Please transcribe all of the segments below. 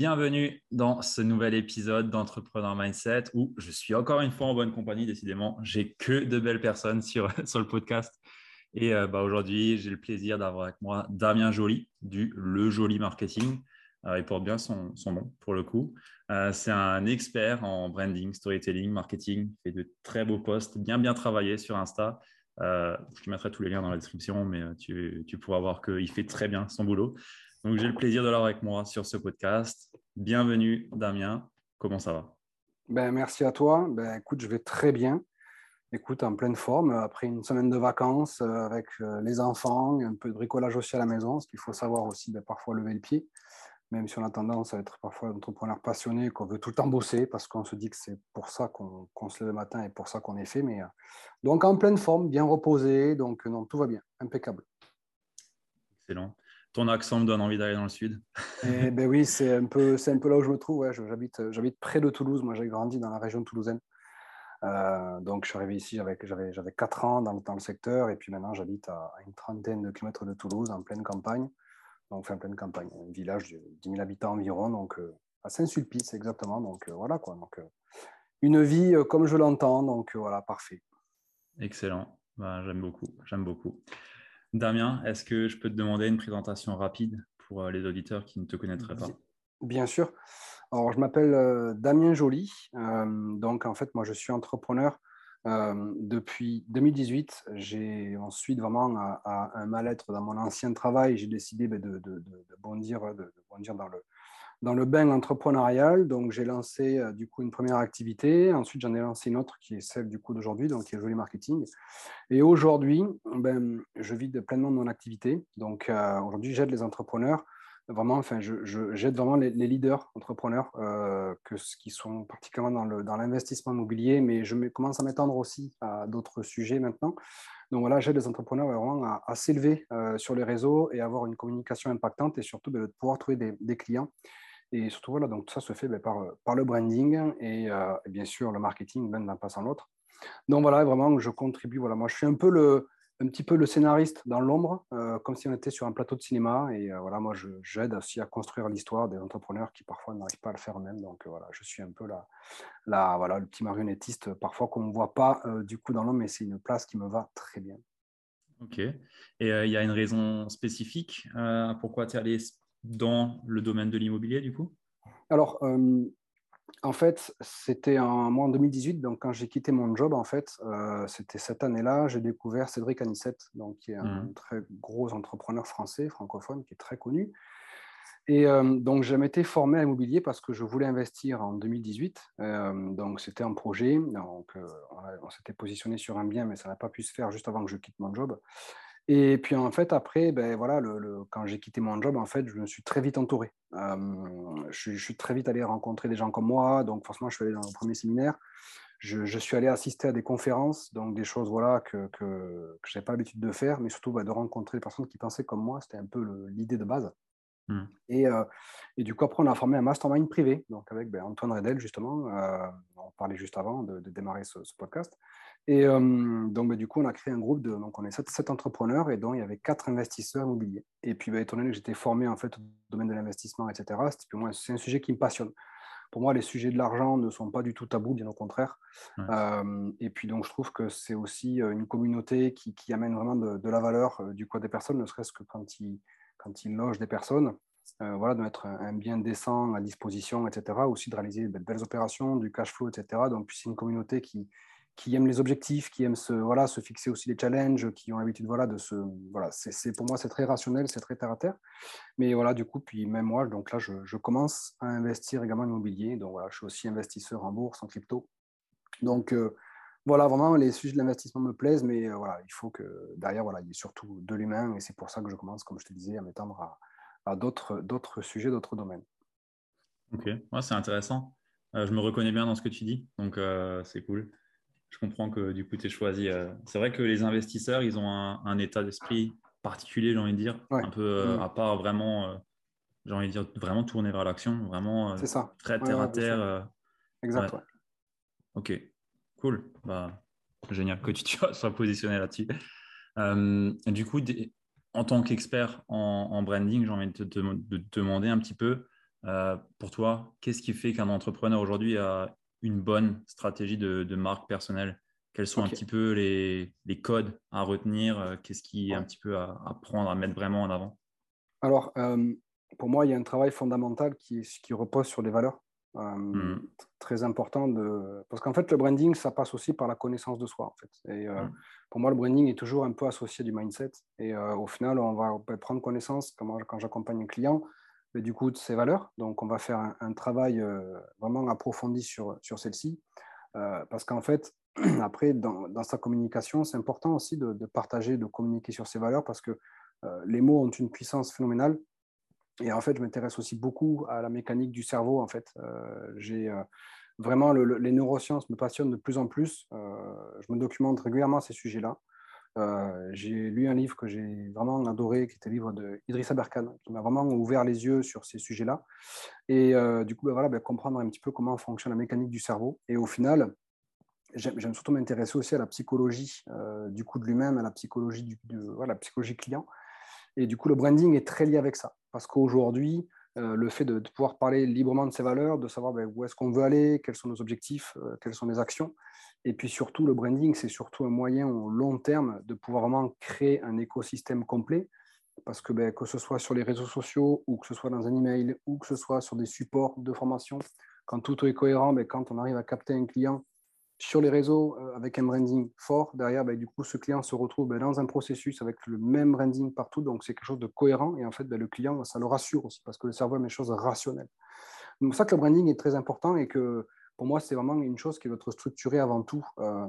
Bienvenue dans ce nouvel épisode d'Entrepreneur Mindset où je suis encore une fois en bonne compagnie, décidément. J'ai que de belles personnes sur, sur le podcast. Et euh, bah, aujourd'hui, j'ai le plaisir d'avoir avec moi Damien Joly du Le Joly Marketing. Euh, il porte bien son, nom pour le coup. Euh, c'est un expert en branding, storytelling, marketing. Il fait de très beaux posts, bien bien travaillé sur Insta. je te mettrai tous les liens dans la description, mais tu, tu pourras voir qu'il fait très bien son boulot. Donc, j'ai le plaisir de l'avoir avec moi sur ce podcast. Bienvenue, Damien. Comment ça va? Ben, Merci à toi. Ben, écoute, je vais très bien. Écoute, en pleine forme, après une semaine de vacances euh, avec euh, les enfants, un peu de bricolage aussi à la maison, ce qu'il faut savoir aussi, ben, parfois lever le pied, même si on a tendance à être parfois un entrepreneur passionné, qu'on veut tout le temps bosser, parce qu'on se dit que c'est pour ça qu'on se lève le matin et pour ça qu'on est fait. Mais, euh, donc en pleine forme, bien reposé, donc non, tout va bien, impeccable. Excellent ton accent me donne envie d'aller dans le sud. Eh ben oui, c'est un, peu, un peu là où je me trouve. Ouais, j'habite, j'habite près de Toulouse. Moi, j'ai grandi dans la région toulousaine. Euh, donc, je suis arrivé ici, j'avais, j'avais 4 ans dans, dans, le secteur. Et puis maintenant, j'habite à, une trentaine de kilomètres de Toulouse, en pleine campagne. Donc, enfin, en pleine campagne, un village de 10 000 habitants environ. Donc, euh, à Saint-Sulpice, exactement. Donc, euh, voilà quoi. Donc, une vie comme je l'entends. Donc, voilà, parfait. Excellent. Bah, j'aime beaucoup. J'aime beaucoup. Damien, est-ce que je peux te demander une présentation rapide pour euh, les auditeurs qui ne te connaîtraient pas? Bien sûr. Alors, je m'appelle euh, Damien Joly. Euh, donc, en fait, moi, je suis entrepreneur depuis 2018. J'ai ensuite vraiment un mal-être dans mon ancien travail. J'ai décidé ben, de, bondir, de, bondir dans le, dans le bain entrepreneurial. Donc, j'ai lancé euh, du coup une première activité. Ensuite, j'en ai lancé une autre qui est celle du coup d'aujourd'hui, donc qui est Joli Marketing. Et aujourd'hui, ben, je vis pleinement mon activité. Donc, euh, aujourd'hui, j'aide les entrepreneurs. Vraiment, enfin, je, j'aide vraiment les, leaders entrepreneurs euh, que, qui sont particulièrement dans, le, dans l'investissement immobilier, mais je me, commence à m'étendre aussi à d'autres sujets maintenant. Donc voilà, j'aide les entrepreneurs vraiment à, s'élever sur les réseaux et avoir une communication impactante et surtout ben, de pouvoir trouver des clients et surtout, voilà, donc tout ça se fait ben, par, par le branding et, euh, bien sûr le marketing ben, d'un pas sans l'autre. Donc voilà, vraiment, je contribue. Voilà, moi, je suis un peu le, un petit peu le scénariste dans l'ombre, euh, comme si on était sur un plateau de cinéma. Et euh, voilà, moi, j'aide aussi à construire l'histoire des entrepreneurs qui parfois n'arrivent pas à le faire eux-mêmes. Donc voilà, je suis un peu la, la, voilà, le petit marionnettiste, parfois qu'on ne voit pas du coup dans l'ombre, mais c'est une place qui me va très bien. Ok. Et il y a une raison spécifique pourquoi tu es allé dans le domaine de l'immobilier, du coup? Alors, euh, en fait, c'était en, moi en 2018, donc quand j'ai quitté mon job, en fait, euh, c'était cette année-là, j'ai découvert Cédric Anissette, donc, qui est un mmh. très gros entrepreneur français, francophone, qui est très connu. Et euh, donc, j'ai été formé à l'immobilier parce que je voulais investir en 2018. donc, c'était un projet. Donc, on, on s'était positionné sur un bien, mais ça n'a pas pu se faire juste avant que je quitte mon job. Et puis en fait, après, ben, voilà, le, quand j'ai quitté mon job, en fait, je me suis très vite entouré. je, suis très vite allé rencontrer des gens comme moi. Donc forcément, je suis allé dans le premier séminaire. Je, suis allé assister à des conférences, donc des choses voilà, que, je n'avais pas l'habitude de faire, mais surtout ben, de rencontrer des personnes qui pensaient comme moi. C'était un peu l'idée de base. Mmh. Et, et, du coup, après, on a formé un mastermind privé, donc avec ben, Antoine Redel, justement. on parlait juste avant de, démarrer ce, ce podcast. Et euh, donc, bah, du coup, on a créé un groupe de, donc on est sept, entrepreneurs et donc il y avait quatre investisseurs immobiliers. Et puis, bah, étant donné que j'étais formé en fait au domaine de l'investissement, etc., c'est un sujet qui me passionne. Pour moi, les sujets de l'argent ne sont pas du tout tabous, bien au contraire. Euh, et puis, donc, je trouve que c'est aussi euh, une communauté qui, qui amène vraiment de, la valeur du côté des personnes, ne serait-ce que quand ils, quand ils logent des personnes. voilà, de mettre un, bien décent à disposition, etc. Aussi de réaliser de belles opérations, du cash flow, etc. Donc, c'est une communauté qui, qui aiment les objectifs, qui aiment se, voilà, se fixer aussi les challenges, qui ont l'habitude voilà, de se. Voilà, c'est, pour moi, c'est très rationnel, c'est très terre à terre. Mais voilà, du coup, puis même moi, donc là, je, je commence à investir également en immobilier. Donc voilà, je suis aussi investisseur en bourse, en crypto. Donc euh, voilà, vraiment, les sujets de l'investissement me plaisent, mais euh, voilà, il faut que derrière, voilà, il y ait surtout de l'humain. Et c'est pour ça que je commence, comme je te disais, à m'étendre à, à d'autres, d'autres sujets, d'autres domaines. Ok, ouais, c'est intéressant. Euh, je me reconnais bien dans ce que tu dis, donc c'est cool je comprends que du coup, tu es choisi. Euh, c'est vrai que les investisseurs, ils ont un, état d'esprit particulier, j'ai envie de dire, un peu euh, mm. à part vraiment, euh, j'ai envie de dire, vraiment tourner vers l'action, vraiment ça. très terre à terre. exact. Ok, cool. Bah, génial que tu sois positionné là-dessus. du coup, en tant qu'expert en, branding, j'ai envie de te, demander un petit peu pour toi, qu'est-ce qui fait qu'un entrepreneur aujourd'hui a une bonne stratégie de, marque personnelle? Quels sont un petit peu les, codes à retenir? Qu'est-ce qui est un petit peu à, à, prendre, à mettre vraiment en avant? Alors, pour moi, il y a un travail fondamental qui, qui repose sur les valeurs. Mmh. Très important de... Parce qu'en fait, le branding, ça passe aussi par la connaissance de soi. En fait. Et mmh. pour moi, le branding est toujours un peu associé du mindset. Et au final, on va, prendre connaissance, quand, quand j'accompagne un client, mais du coup, de ses valeurs. Donc, on va faire un, travail vraiment approfondi sur, sur celle-ci. parce qu'en fait, après, dans, dans, sa communication, c'est important aussi de, de, partager, de communiquer sur ses valeurs parce que les mots ont une puissance phénoménale. Et en fait, je m'intéresse aussi beaucoup à la mécanique du cerveau. En fait, euh, j'ai euh, vraiment les neurosciences me passionnent de plus en plus. Euh, je me documente régulièrement à ces sujets-là. j'ai lu un livre que j'ai vraiment adoré, qui était le livre de Idrissa Berkane, qui m'a vraiment ouvert les yeux sur ces sujets-là. Et du coup, ben voilà, ben, comprendre un petit peu comment fonctionne la mécanique du cerveau. Et au final, j'aime surtout m'intéresser aussi à la psychologie du coup de lui-même, à la psychologie du, voilà, la psychologie client. Et du coup, le branding est très lié avec ça. Parce qu'aujourd'hui, euh, le fait de, pouvoir parler librement de ses valeurs, de savoir ben, où est-ce qu'on veut aller, quels sont nos objectifs, euh, quelles sont les actions. Et puis surtout, le branding, c'est surtout un moyen au long terme de pouvoir vraiment créer un écosystème complet. Parce que ben, que ce soit sur les réseaux sociaux, ou que ce soit dans un email, ou que ce soit sur des supports de formation, quand tout est cohérent, ben, quand on arrive à capter un client sur les réseaux euh, avec un branding fort. Derrière, bah, du coup, ce client se retrouve bah, dans un processus avec le même branding partout. Donc, c'est quelque chose de cohérent. Et en fait, bah, le client, ça le rassure aussi parce que le cerveau aime les choses rationnelles. Pour ça que le branding est très important et que pour moi, c'est vraiment une chose qui doit être structurée avant tout. Euh,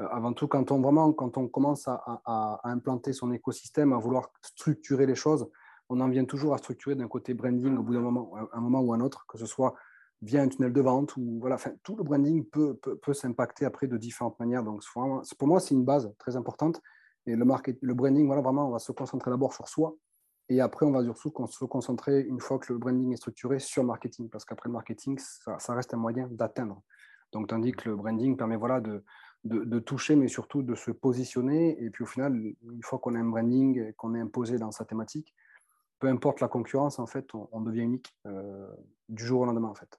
euh, avant tout, quand on, vraiment, quand on commence à, à, implanter son écosystème, à vouloir structurer les choses, on en vient toujours à structurer d'un côté branding au bout d'un moment, un moment ou un autre, que ce soit via un tunnel de vente ou voilà, tout le branding peut, peut, s'impacter après de différentes manières. Donc, pour moi, c'est une base très importante. Et le, market, le branding, voilà, vraiment, on va se concentrer d'abord sur soi. Et après, on va surtout se concentrer, une fois que le branding est structuré, sur le marketing. Parce qu'après, le marketing, ça, reste un moyen d'atteindre. Donc, tandis que le branding permet voilà, de, de, toucher, mais surtout de se positionner. Et puis, au final, une fois qu'on a un branding, qu'on est imposé dans sa thématique, peu importe la concurrence, en fait, on, devient unique euh, du jour au lendemain, en fait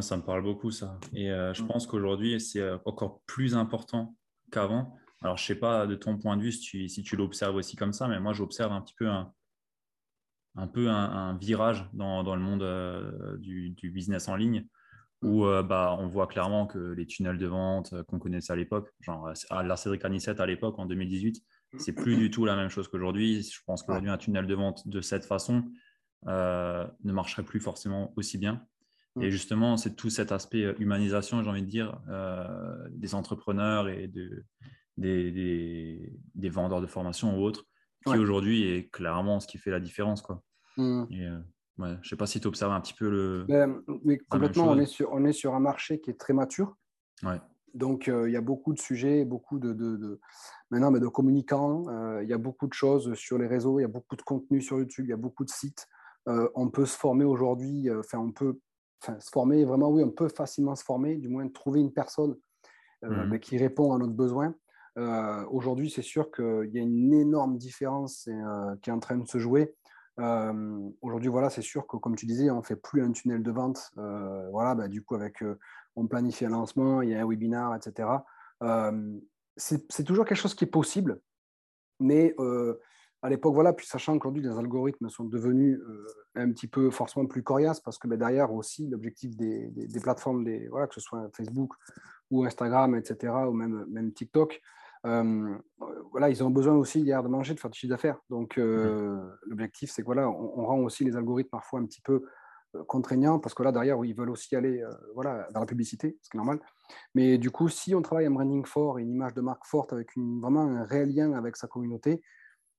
ça me parle beaucoup, ça. Et euh, je mm. pense qu'aujourd'hui, c'est euh, encore plus important qu'avant. Alors, je ne sais pas de ton point de vue si tu, l'observes aussi comme ça, mais moi, j'observe un petit peu un, un peu un, virage dans, le monde euh, du, business en ligne où bah, on voit clairement que les tunnels de vente qu'on connaissait à l'époque, genre à la Cédric Anissette à l'époque en 2018, c'est plus du tout la même chose qu'aujourd'hui. Je pense qu'aujourd'hui, un tunnel de vente de cette façon ne marcherait plus forcément aussi bien. Et mm. justement, c'est tout cet aspect euh, humanisation, j'ai envie de dire, euh, des entrepreneurs et de, des, des, vendeurs de formation ou autres, qui aujourd'hui est clairement ce qui fait la différence. Quoi. Mm. Et, euh, je ne sais pas si tu observes un petit peu le. Ben, mais complètement, on est, sur, on est sur un marché qui est très mature. Ouais. Donc, il y a beaucoup de sujets, beaucoup de, de, de maintenant, mais de communicants. Il y a beaucoup de choses sur les réseaux, il y a beaucoup de contenu sur YouTube, il y a beaucoup de sites. on peut se former aujourd'hui, enfin, on peut se former, vraiment, oui, on peut facilement se former, du moins trouver une personne euh, mmh qui répond à notre besoin. Euh, aujourd'hui, c'est sûr qu'il y a une énorme différence euh, qui est en train de se jouer. Aujourd'hui, voilà, c'est sûr que, comme tu disais, on ne fait plus un tunnel de vente. voilà, bah, du coup, avec, on planifie un lancement, il y a un webinar, etc. c'est toujours quelque chose qui est possible, mais à l'époque, voilà, puis sachant qu'aujourd'hui, les algorithmes sont devenus euh, un petit peu forcément plus coriaces, parce que ben, derrière aussi, l'objectif des, des, plateformes, des, voilà, que ce soit Facebook ou Instagram, etc., ou même, même TikTok, euh, voilà, ils ont besoin aussi hier de manger, de faire du chiffre d'affaires. Donc, euh, mmh. l'objectif, c'est que voilà, on, rend aussi les algorithmes parfois un petit peu contraignants, parce que là, derrière, ils veulent aussi aller voilà, dans la publicité, ce qui est normal. Mais du coup, si on travaille un branding fort et une image de marque forte avec une, vraiment un réel lien avec sa communauté,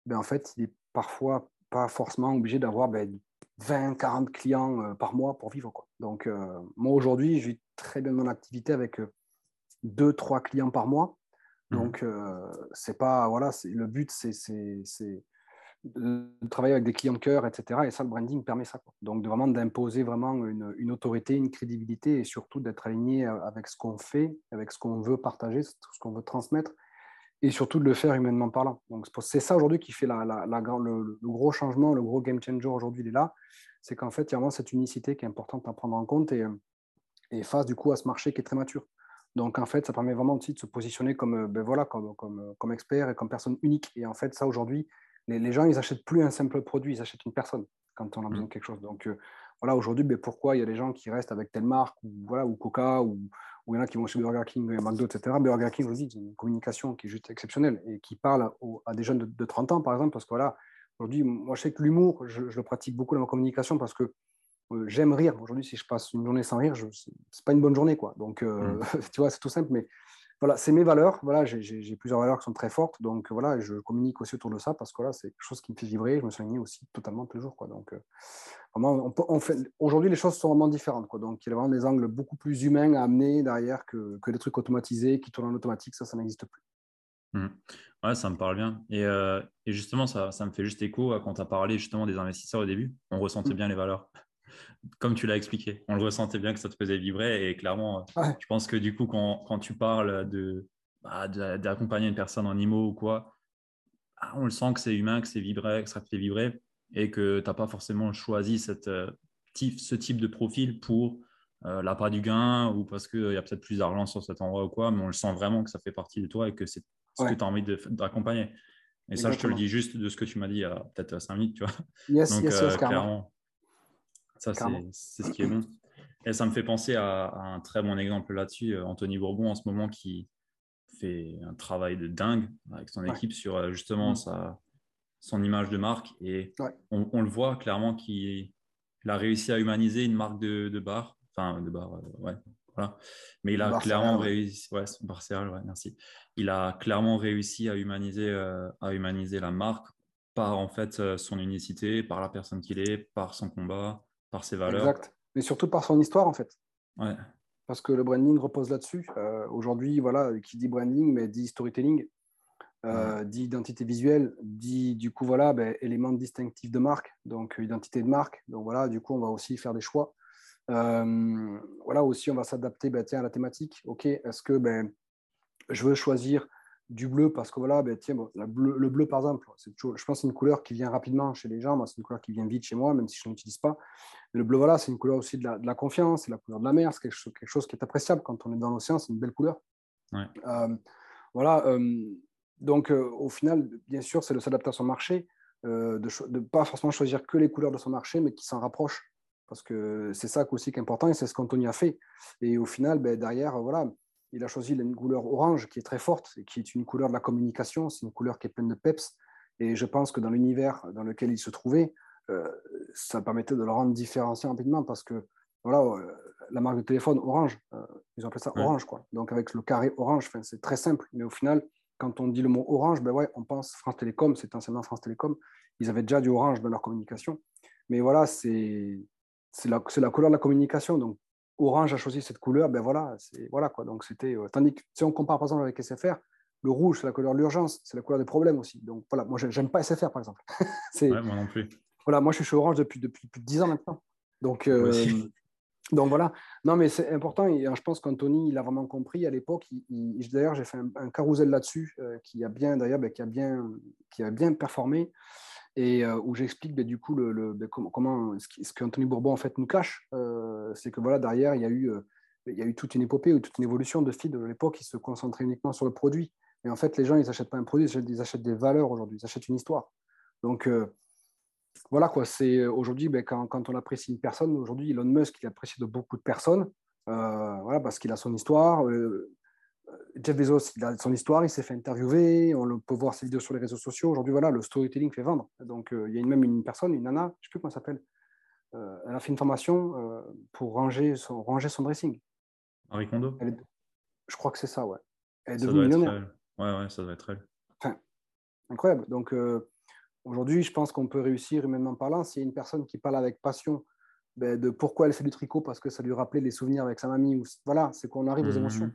ben, en fait, il est parfois pas forcément obligé d'avoir ben, 20, 40 clients euh, par mois pour vivre. Quoi. Donc, euh, moi, aujourd'hui, je vis très bien mon activité avec 2, euh, 3 clients par mois. Mmh. Donc, c'est pas, voilà, le but, c'est de travailler avec des clients de cœur, etc. Et ça, le branding permet ça. Quoi. Donc, de vraiment d'imposer vraiment une, une, autorité, une crédibilité et surtout d'être aligné avec ce qu'on fait, avec ce qu'on veut partager, ce qu'on veut transmettre et surtout de le faire humainement parlant. Donc c'est ça aujourd'hui qui fait la, la, le, gros changement, le gros game changer aujourd'hui, il est là. c'est qu'en fait, il y a vraiment cette unicité qui est importante à prendre en compte et, et face du coup à ce marché qui est très mature. Donc, en fait, ça permet vraiment aussi de se positionner comme, ben voilà, comme, comme, comme expert et comme personne unique. Et en fait, ça, aujourd'hui, les, les, gens, ils n'achètent plus un simple produit, ils achètent une personne quand on a besoin mmh. de quelque chose. Donc, voilà, aujourd'hui, ben, pourquoi il y a des gens qui restent avec telle marque, ou, voilà, ou Coca, ou, ou il y en a qui vont chez Burger King, McDo, etc. Burger King, je vous dis, c'est une communication qui est juste exceptionnelle et qui parle à des jeunes de, 30 ans, par exemple, parce que voilà, aujourd'hui, moi, je sais que l'humour, je, le pratique beaucoup dans ma communication parce que euh, j'aime rire. Aujourd'hui, si je passe une journée sans rire, ce n'est pas une bonne journée, quoi. Donc, euh, mmh. tu vois, c'est tout simple, mais voilà, c'est mes valeurs. Voilà, j'ai plusieurs valeurs qui sont très fortes. Donc voilà, je communique aussi autour de ça parce que là, c'est quelque chose qui me fait vibrer. Je me aligné aussi totalement tous les jours. Quoi. Donc euh, vraiment, on, fait, aujourd'hui, les choses sont vraiment différentes. Quoi. Donc il y a vraiment des angles beaucoup plus humains à amener derrière que, que des trucs automatisés qui tournent en automatique. Ça, ça n'existe plus. Mmh. Ouais, ça me parle bien. Et, euh, et justement, ça, ça, me fait juste écho à quand tu as parlé justement des investisseurs au début. On ressentait mmh. bien les valeurs comme tu l'as expliqué, on le ressentait bien que ça te faisait vibrer. Et clairement, je pense que du coup, quand, tu parles bah, de, d'accompagner une personne en IMO ou quoi, ah, on le sent que c'est humain, que c'est vibré, que ça te fait vibrer et que tu n'as pas forcément choisi cette, euh, ce type de profil pour euh, l'appât du gain ou parce qu'il y a peut-être plus d'argent sur cet endroit ou quoi, mais on le sent vraiment que ça fait partie de toi et que c'est ce que tu as envie d'accompagner. Et ça, je te le dis juste de ce que tu m'as dit il y a peut-être 5 minutes, tu vois. Donc, euh, clairement, ça, c'est ce qui est bon. Et ça me fait penser à, un très bon exemple là-dessus, euh, Anthony Bourbon en ce moment qui fait un travail de dingue avec son équipe sur euh, justement mm. sa, son image de marque. Et on, le voit clairement qu'il a réussi à humaniser une marque de, de bar. Enfin, de bar, euh, ouais. Voilà. Mais il a clairement réussi. Ouais, ouais, merci. Il a clairement réussi à humaniser, à humaniser la marque par en fait son unicité, par la personne qu'il est, par son combat, par ses valeurs. Exact. Mais surtout par son histoire, en fait. Parce que le branding repose là-dessus. Euh, aujourd'hui, voilà, qui dit branding, mais dit storytelling, euh, dit identité visuelle, dit du coup, voilà, ben, élément distinctif de marque, donc identité de marque. Donc voilà, du coup, on va aussi faire des choix. Euh, voilà, aussi, on va s'adapter ben, à la thématique. OK, est-ce que ben, je veux choisir du bleu parce que voilà, ben, tiens, le bleu par exemple, je pense c'est une couleur qui vient rapidement chez les gens. Moi, c'est une couleur qui vient vite chez moi, même si je ne l'utilise pas. le bleu, voilà, c'est une couleur aussi de la, confiance, c'est la couleur de la mer, c'est quelque, chose, qui est appréciable quand on est dans l'océan, c'est une belle couleur. Euh, voilà, euh, donc euh, au final, bien sûr, c'est de s'adapter à son marché, de ne pas forcément choisir que les couleurs de son marché, mais qui s'en rapprochent. Parce que c'est ça aussi qui est important et c'est ce qu'Anthony a fait. Et au final, ben, derrière, voilà, il a choisi une couleur orange qui est très forte et qui est une couleur de la communication. C'est une couleur qui est pleine de peps. Et je pense que dans l'univers dans lequel il se trouvait, euh, ça permettait de le rendre différencié rapidement parce que voilà, euh, la marque de téléphone Orange, euh, ils ont appelé ça Orange. Quoi. Donc avec le carré orange, c'est très simple. Mais au final, quand on dit le mot Orange, ben ouais, on pense France Télécom, c'est anciennement France Télécom. Ils avaient déjà du Orange dans leur communication. Mais voilà, c'est la, la couleur de la communication. Donc Orange a choisi cette couleur, ben voilà, c'est voilà quoi. Donc c'était euh, tandis que si on compare par exemple avec SFR, le rouge c'est la couleur de l'urgence, c'est la couleur des problèmes aussi. Donc voilà, moi j'aime pas SFR par exemple. ouais, moi non plus. Voilà, moi je suis chez Orange depuis depuis plus de 10 ans maintenant. Donc euh, donc voilà. Non mais c'est important et je pense qu'Anthony il a vraiment compris à l'époque. D'ailleurs j'ai fait un, carousel là-dessus euh, qui a bien d'ailleurs ben, qui a bien qui a bien performé et où j'explique ben, du coup le, ben, comment, ce qu'Anthony Bourbon en fait nous cache, c'est que voilà derrière il y a eu toute une épopée ou toute une évolution de feed de l'époque qui se concentrait uniquement sur le produit. Mais en fait, les gens, ils n'achètent pas un produit, ils achètent, des valeurs aujourd'hui, ils achètent une histoire. Donc, voilà quoi, c'est aujourd'hui, ben, quand, on apprécie une personne, aujourd'hui, Elon Musk, il apprécie de beaucoup de personnes, voilà, parce qu'il a son histoire. Jeff Bezos, il a son histoire, il s'est fait interviewer, on peut voir ses vidéos sur les réseaux sociaux. Aujourd'hui, voilà, le storytelling fait vendre. Donc, euh, il y a même une personne, une nana, je ne sais plus comment elle s'appelle, euh, elle a fait une formation euh, pour ranger son, ranger son dressing. Marie Kondo? Je crois que c'est ça, ouais. Elle est ça devenue millionnaire. Ouais, ouais, ça doit être elle. Enfin, incroyable. Donc, aujourd'hui, je pense qu'on peut réussir, humainement parlant, s'il y a une personne qui parle avec passion ben, de pourquoi elle fait du tricot, parce que ça lui rappelait les souvenirs avec sa mamie. Ou... Voilà, c'est qu'on arrive aux mmh, émotions.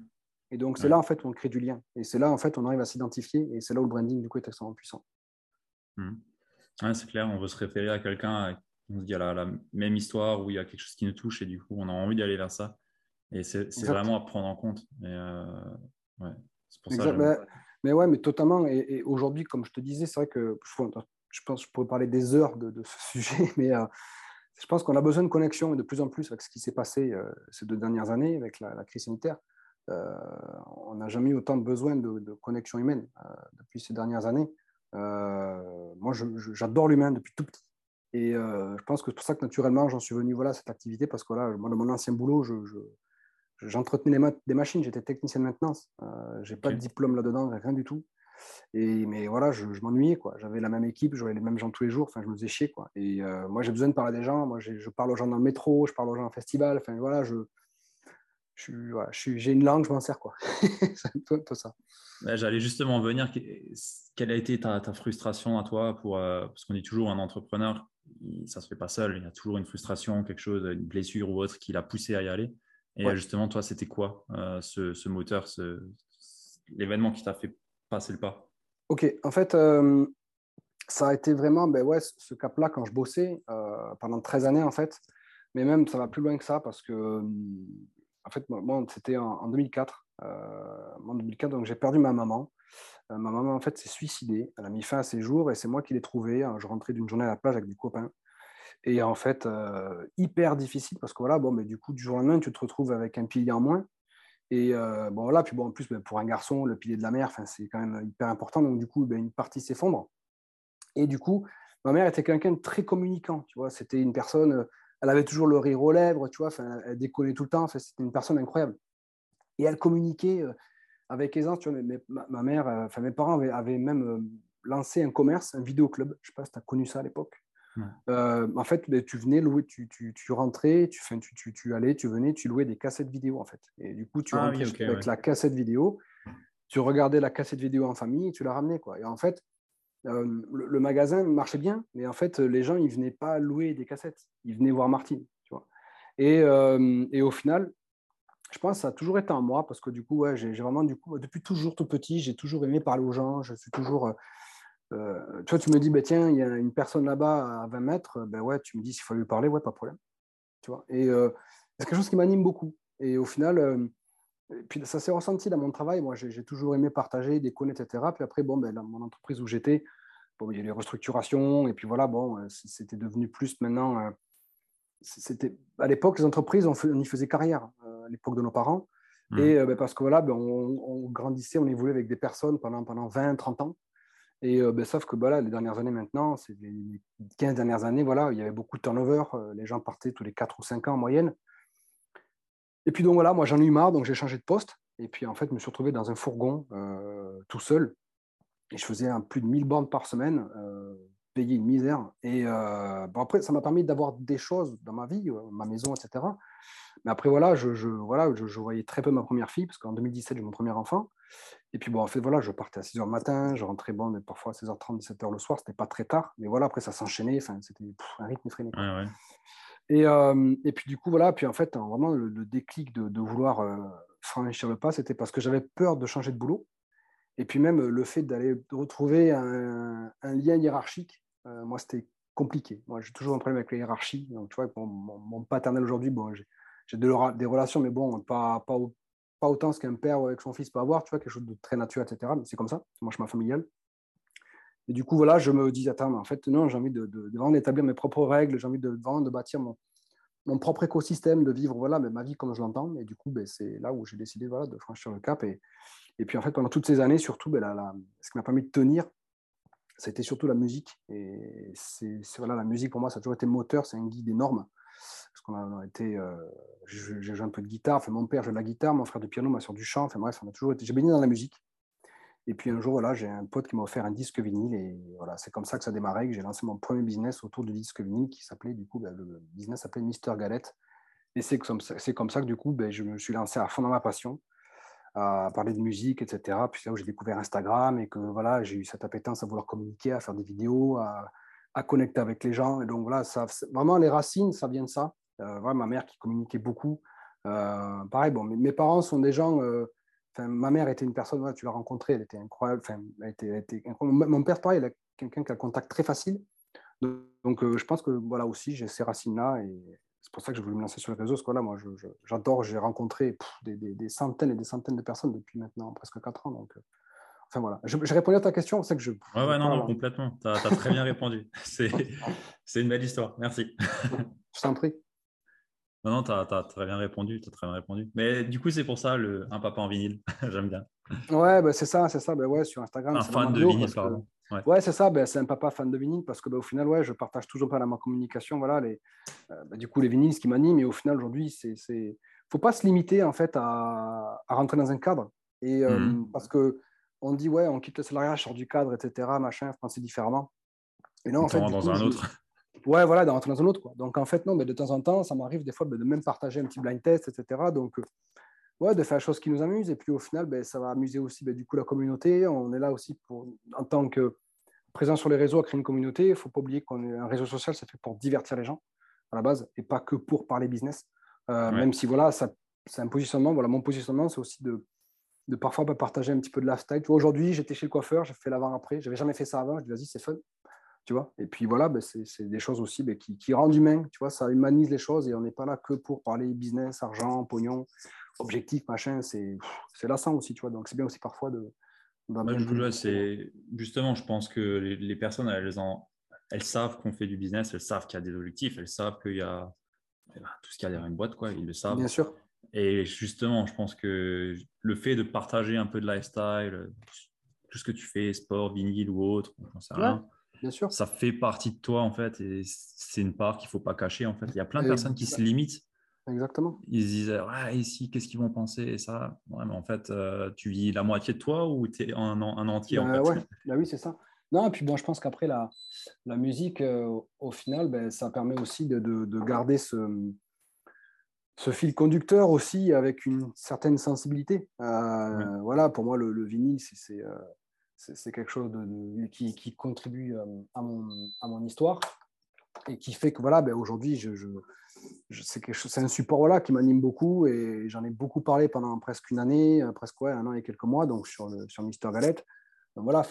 Et donc, c'est là, en fait, où on crée du lien. Et c'est là, en fait, on arrive à s'identifier. Et c'est là où le branding, du coup, est extrêmement puissant. Mmh. c'est clair. On veut se référer à quelqu'un on se dit la, la, même histoire où il y a quelque chose qui nous touche et du coup, on a envie d'aller vers ça. Et c'est vraiment à prendre en compte. Euh, ouais, pour ça mais, mais, ouais, mais totalement. Et, aujourd'hui, comme je te disais, c'est vrai que je pense que je pourrais parler des heures de, ce sujet, mais euh, je pense qu'on a besoin de connexion et de plus en plus avec ce qui s'est passé ces deux dernières années avec la, crise sanitaire. On n'a jamais eu autant de besoin de, connexion humaine depuis ces dernières années. moi, j'adore l'humain depuis tout petit. Et je pense que c'est pour ça que naturellement, j'en suis venu voilà, à cette activité parce que là, moi, dans mon ancien boulot, je, j'entretenais des machines, j'étais technicien de maintenance. Euh, j'ai pas de diplôme là-dedans, rien du tout. Et, mais voilà, je, m'ennuyais. quoi. J'avais la même équipe, je voyais les mêmes gens tous les jours. Enfin, je me faisais chier. Quoi. Et euh, moi, j'ai besoin de parler à des gens. Moi, je parle aux gens dans le métro, je parle aux gens en festival. Enfin, voilà, je, j'ai une langue, je m'en sers. quoi. c'est tout, ça. J'allais justement venir. Quelle a été ta, frustration à toi pour, euh, Parce qu'on dit toujours un entrepreneur, ça se fait pas seul. Il y a toujours une frustration, quelque chose, une blessure ou autre qui l'a poussé à y aller. Et justement, toi, c'était quoi euh, ce, moteur, ce, l'événement qui t'a fait passer le pas? Ok, en fait, euh, ça a été vraiment ben ouais, ce cap-là quand je bossais euh, pendant 13 années, en fait. Mais même, ça va plus loin que ça parce que, en fait, moi, c'était en, 2004. en 2004, donc j'ai perdu ma maman. ma maman, en fait, s'est suicidée. Elle a mis fin à ses jours et c'est moi qui l'ai trouvée. Je rentrais d'une journée à la plage avec des copains. Et en fait, euh, hyper difficile parce que voilà, bon, mais du coup, du jour au lendemain, tu te retrouves avec un pilier en moins. Et euh, bon, voilà, puis bon, en plus, ben, pour un garçon, le pilier de la mer, c'est quand même hyper important. Donc, du coup, ben, une partie s'effondre. Et du coup, ma mère était quelqu'un de très communicant. Tu vois, c'était une personne, euh, elle avait toujours le rire aux lèvres, tu vois, elle décollait tout le temps. C'était une personne incroyable. Et elle communiquait avec aisance. Tu vois, mais, ma, mère, enfin, mes parents avaient, même lancé un commerce, un vidéoclub. Je ne sais pas si tu as connu ça à l'époque. Euh, en fait, ben, tu venais louer, tu, tu, tu rentrais, tu, tu, tu, allais, tu venais, tu louais des cassettes vidéo en fait. Et du coup, tu ah rentrais avec la cassette vidéo, tu regardais la cassette vidéo en famille tu la ramenais. Quoi. Et en fait, euh, le, magasin marchait bien, mais en fait, les gens, ils venaient pas louer des cassettes, ils venaient voir Martine. Tu vois. Et, euh, au final, je pense que ça a toujours été en moi parce que du coup, ouais, j'ai vraiment, du coup, depuis toujours tout petit, j'ai toujours aimé parler aux gens, je suis toujours euh, tu vois, tu me dis, bah, tiens, il y a une personne là-bas à 20 mètres, ben ouais, tu me dis s'il faut lui parler, ouais, pas de problème. Tu vois et euh, c'est quelque chose qui m'anime beaucoup. Et au final, euh, puis ça s'est ressenti dans mon travail. Moi, j'ai toujours aimé partager, déconner, etc. Puis après, bon, ben, mon entreprise où j'étais, bon, il y a eu les restructurations, et puis voilà, bon, c'était devenu plus maintenant. c'était à l'époque, les entreprises, on, y faisait carrière, à l'époque de nos parents. Mmh. Et ben, parce que voilà, ben, on, on, grandissait, on évoluait avec des personnes pendant, pendant 20, 30 ans. Et ben, sauf que voilà, les dernières années maintenant, c'est les 15 dernières années, voilà, il y avait beaucoup de turnover. les gens partaient tous les 4 ou 5 ans en moyenne. Et puis donc voilà, moi j'en ai eu marre, donc j'ai changé de poste. Et puis en fait, je me suis retrouvé dans un fourgon tout seul. Et je faisais plus de 1000 bornes par semaine, payer une misère. Et bon, après, ça m'a permis d'avoir des choses dans ma vie, ma maison, etc. Mais après, voilà, je, voilà, je, voyais très peu ma première fille, parce qu'en 2017, j'ai mon premier enfant. Et puis, bon, en fait, voilà, je partais à 6 h le matin, je rentrais, bon, mais parfois à 16h30, 17h le soir, c'était pas très tard. Mais voilà, après, ça s'enchaînait, c'était un rythme effréné. Et, euh, et, puis, du coup, voilà, puis en fait, hein, vraiment, le, déclic de, vouloir euh, franchir le pas, c'était parce que j'avais peur de changer de boulot. Et puis, même le fait d'aller retrouver un, lien hiérarchique, euh, moi, c'était compliqué. Moi, j'ai toujours un problème avec la hiérarchie. Donc, tu vois, mon, mon, paternel aujourd'hui, bon, j'ai des relations, mais bon, pas, pas, pas autant ce qu'un père avec son fils peut avoir, tu vois, quelque chose de très naturel, etc. Mais c'est comme ça, c'est mon chemin familial. Et du coup, voilà, je me dis, attends, mais en fait, non, j'ai envie de, vraiment d'établir mes propres règles, j'ai envie de, vraiment de bâtir mon, mon propre écosystème, de vivre voilà, mais ma vie comme je l'entends. Et du coup, ben, c'est là où j'ai décidé voilà, de franchir le cap. Et, et puis, en fait, pendant toutes ces années, surtout, ben, ce qui m'a permis de tenir, c'était surtout la musique. Et c'est, voilà, la musique, pour moi, ça a toujours été moteur, c'est un guide énorme parce qu'on a, été, euh, j'ai joué un peu de guitare. Enfin, mon père joue de la guitare, mon frère de piano m'a sur du chant. Enfin bref, on a toujours été, j'ai baigné dans la musique. Et puis un jour, voilà, j'ai un pote qui m'a offert un disque vinyle et voilà, c'est comme ça que ça a démarré, que j'ai lancé mon premier business autour du disque vinyle qui s'appelait du coup, ben, le business s'appelait Mister Galette. Et c'est comme, ça, comme ça que du coup, ben, je me suis lancé à fond dans ma passion, à parler de musique, etc. Puis c'est là où j'ai découvert Instagram et que voilà, j'ai eu cette appétence à vouloir communiquer, à faire des vidéos, à, connecter avec les gens. Et donc voilà, ça, vraiment les racines, ça vient de ça. Euh, ma mère qui communiquait beaucoup. Euh, pareil, bon, mes, parents sont des gens. Euh, ma mère était une personne, tu l'as rencontrée, elle était incroyable. Elle était, Mon père, pareil, il a quelqu'un qui a le contact très facile. Donc, je pense que voilà aussi, j'ai ces racines-là et c'est pour ça que je voulais me lancer sur les réseaux. Parce que là, moi, j'adore, j'ai rencontré des, des, centaines et des centaines de personnes depuis maintenant presque 4 ans. Donc, enfin voilà, je, répondu à ta question, c'est que je. Ouais, ouais, non, non, complètement. Tu as, très bien répondu. C'est une belle histoire. Merci. je t'en prie. Non, non, tu as, très bien répondu. As très bien répondu. Mais du coup, c'est pour ça le un papa en vinyle. J'aime bien. Ouais, bah, c'est ça, c'est ça. Bah, ouais, sur Instagram. Un fan de vinyle, pardon. Ouais, c'est ça. Ben, c'est un papa fan de vinyle parce que ben, au final, ouais, je partage toujours pas dans ma communication. Voilà, les, euh, ben, du coup, les vinyles, ce qui m'anime. Et au final, aujourd'hui, c'est, c'est, faut pas se limiter en fait à, à rentrer dans un cadre. Et euh, mmh parce que on dit ouais, on quitte le salariat, je sors du cadre, etc. Machin, penser différemment. Et non, en fait, dans un autre. Ouais, voilà, dans, dans un autre. Quoi. Donc en fait, non, mais de temps en temps, ça m'arrive des fois de même partager un petit blind test, etc. Donc euh, ouais, de faire la chose qui nous amuse. Et puis au final, ben, ça va amuser aussi ben, du coup la communauté. On est là aussi pour, en tant que présent sur les réseaux à créer une communauté. Il ne faut pas oublier qu'un réseau social, c'est fait pour divertir les gens à la base et pas que pour parler business. Euh, même si voilà, ça, c'est un positionnement. Voilà, mon positionnement, c'est aussi de, de parfois partager un petit peu de lifestyle. aujourd'hui, j'étais chez le coiffeur, j'ai fait l'avant-après. Je n'avais jamais fait ça avant. Je dis, vas-y, c'est fun. Tu vois et puis voilà, ben, c'est, des choses aussi ben, qui, qui, rendent humain. Tu vois, ça humanise les choses et on n'est pas là que pour parler business, argent, pognon, objectif, machin. C'est, c'est lassant aussi, tu vois. Donc c'est bien aussi parfois de, c'est justement, je pense que les, personnes, elles, en, elles savent qu'on fait du business, elles savent qu'il y a des objectifs, elles savent qu'il y a eh ben, tout ce qu'il y a derrière une boîte, quoi, ils le savent. Bien sûr. Et justement, je pense que le fait de partager un peu de lifestyle, tout ce que tu fais, sport, vinyle ou autre, bien sûr. ça fait partie de toi en fait, et c'est une part qu'il ne faut pas cacher en fait. Il y a plein de personnes qui se limitent Exactement. Ils se disent, ah, ici, qu'est-ce qu'ils vont penser et ça ouais, mais En fait, euh, tu vis la moitié de toi ou tu es un, un entier en bah fait? ouais. bah Oui, c'est ça. Non, et puis bon, je pense qu'après, la, la musique, euh, au final, ben, ça permet aussi de, de, de, garder ce, ce fil conducteur aussi avec une certaine sensibilité. Euh, voilà, pour moi, le, le vinyle, c'est c'est quelque chose qui, contribue à mon, à mon histoire et qui fait que voilà, ben, aujourd'hui, je, je c'est un support voilà, qui m'anime beaucoup et j'en ai beaucoup parlé pendant presque une année, euh, presque ouais, un an et quelques mois, donc sur, le, sur Mister Galette. Voilà,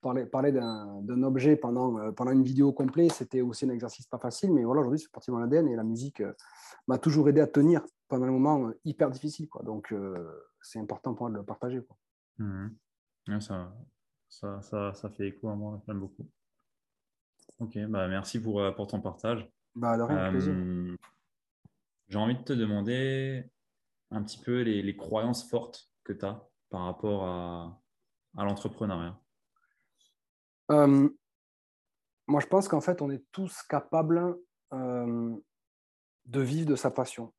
parler, parler d'un objet pendant, euh, pendant une vidéo complète, c'était aussi un exercice pas facile, mais voilà, aujourd'hui, c'est parti de mon ADN et la musique euh, m'a toujours aidé à tenir pendant un moment hyper difficile. Quoi. Donc, c'est important pour moi de le partager. Quoi. Mmh ça, ça, ça, ça, fait écho à moi, j'aime beaucoup. Ok, bah merci pour, pour ton partage. Bah, plaisir. J'ai envie de te demander un petit peu les, croyances fortes que tu as par rapport à, l'entrepreneuriat. Euh, moi, je pense qu'en fait, on est tous capables euh, de vivre de sa passion.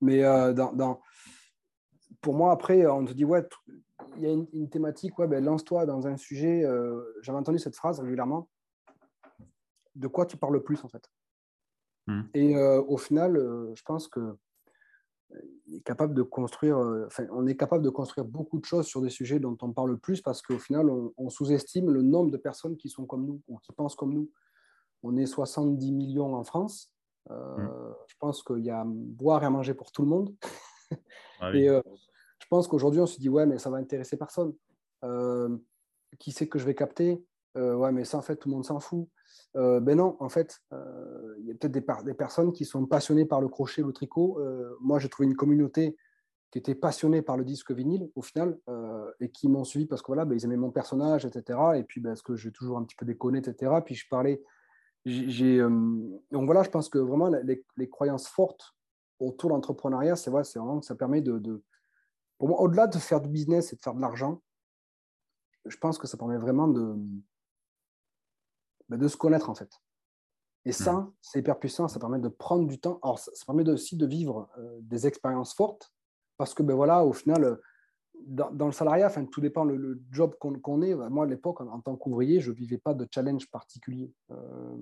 Mais euh, dans, pour moi, après, on te dit, ouais, il y a une, thématique, ouais, ben, lance-toi dans un sujet. J'avais entendu cette phrase régulièrement. De quoi tu parles le plus, en fait Mmh. Et euh, au final, euh, je pense que euh, est capable de construire, on est capable de construire beaucoup de choses sur des sujets dont on parle le plus parce qu'au final, on, sous-estime le nombre de personnes qui sont comme nous ou qui pensent comme nous. On est 70 millions en France. Mmh. Je pense qu'il y a à boire et à manger pour tout le monde. Ah et pense qu'aujourd'hui, on se dit, ouais, mais ça va intéresser personne. qui c'est que je vais capter? Ouais, mais ça, en fait, tout le monde s'en fout. Euh, ben non, en fait, euh, il y a peut-être des, personnes qui sont passionnées par le crochet, le tricot. Euh, moi, j'ai trouvé une communauté qui était passionnée par le disque vinyle, au final, et qui m'ont suivi parce que voilà, ben, ils aimaient mon personnage, etc. Et puis, ben, parce que j'ai toujours un petit peu déconné, etc. Puis, je parlais. Donc voilà, je pense que vraiment, les, croyances fortes autour de l'entrepreneuriat, c'est vrai, c'est vraiment que ça permet de pour moi, au-delà de faire du business et de faire de l'argent, je pense que ça permet vraiment de, de se connaître en fait. Et ça, mmh. c'est hyper puissant, ça permet de prendre du temps. Alors, ça, permet aussi de vivre euh, des expériences fortes, parce que ben voilà, au final, euh, dans, le salariat, enfin, tout dépend le, job qu'on est. Moi, à l'époque, en, tant qu'ouvrier, je ne vivais pas de challenge particulier. Euh,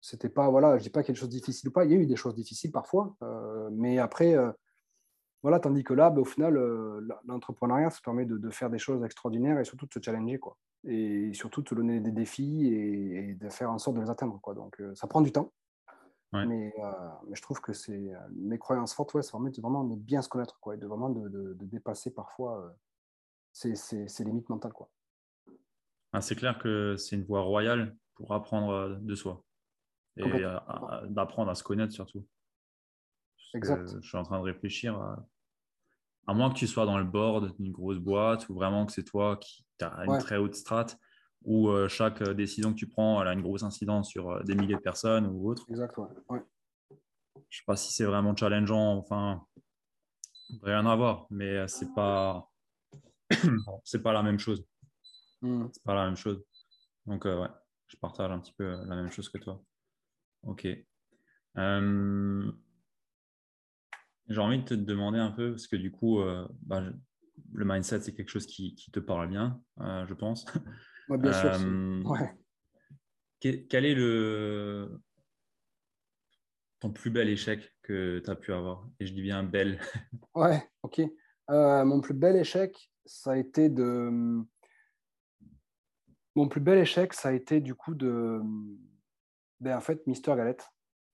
c'était pas, voilà, je dis pas quelque chose de difficile ou pas. Il y a eu des choses difficiles parfois, euh, mais après, voilà, tandis que là, ben, au final, l'entrepreneuriat, ça permet de, de, faire des choses extraordinaires et surtout de se challenger, quoi et surtout te donner des défis et, de faire en sorte de les atteindre. Quoi. Donc, euh, ça prend du temps. Mais, euh, mais, je trouve que c'est euh, mes croyances fortes, ouais, c'est vraiment, vraiment de bien se connaître quoi, et de vraiment de, de, dépasser parfois ces, ces, limites mentales. Quoi. Ah, c'est clair que c'est une voie royale pour apprendre de soi et d'apprendre à se connaître surtout. Exact. Je suis en train de réfléchir à, à moins que tu sois dans le board d'une grosse boîte ou vraiment que c'est toi qui as une très haute strate où chaque décision que tu prends elle a une grosse incidence sur des milliers de personnes ou autre. Exact, ouais. Je sais pas si c'est vraiment challengeant, enfin, rien à voir, mais c'est pas, c'est pas la même chose. Hmm. C'est pas la même chose. Donc, ouais, je partage un petit peu la même chose que toi. Ok. Euh, j'ai envie de te demander un peu, parce que du coup, euh, bah, le mindset, c'est quelque chose qui, te parle bien, euh, je pense. bien sûr. Quel, est le ton plus bel échec que tu as pu avoir? Et je dis bien bel. ouais, ok. mon plus bel échec, ça a été de. Mon plus bel échec, ça a été du coup de. Ben, en fait, Mister Galette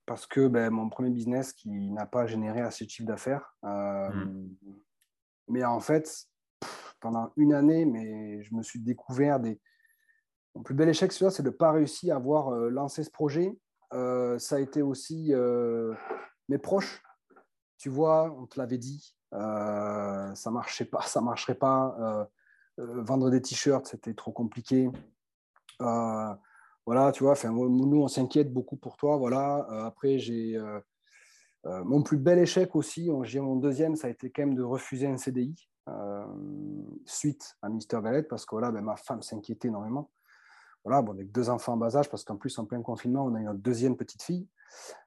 parce que ben, mon premier business qui n'a pas généré assez de chiffre d'affaires. Euh, hmm. Mais en fait, pendant une année, mais je me suis découvert des. Mon plus bel échec, c'est de ne pas réussir à avoir euh, lancé ce projet. Euh, ça a été aussi mes proches. Tu vois, on te l'avait dit, ça marchait pas, ça marcherait pas. vendre des t-shirts, c'était trop compliqué voilà, tu vois, nous, on s'inquiète beaucoup pour toi. Voilà. Euh, après, j'ai euh, euh, mon plus bel échec aussi, mon deuxième, ça a été quand même de refuser un CDI suite à Mister Galette parce que voilà, ben, ma femme s'inquiétait énormément. Voilà, bon, avec deux enfants en bas âge, parce qu'en plus, en plein confinement, on a une deuxième petite fille.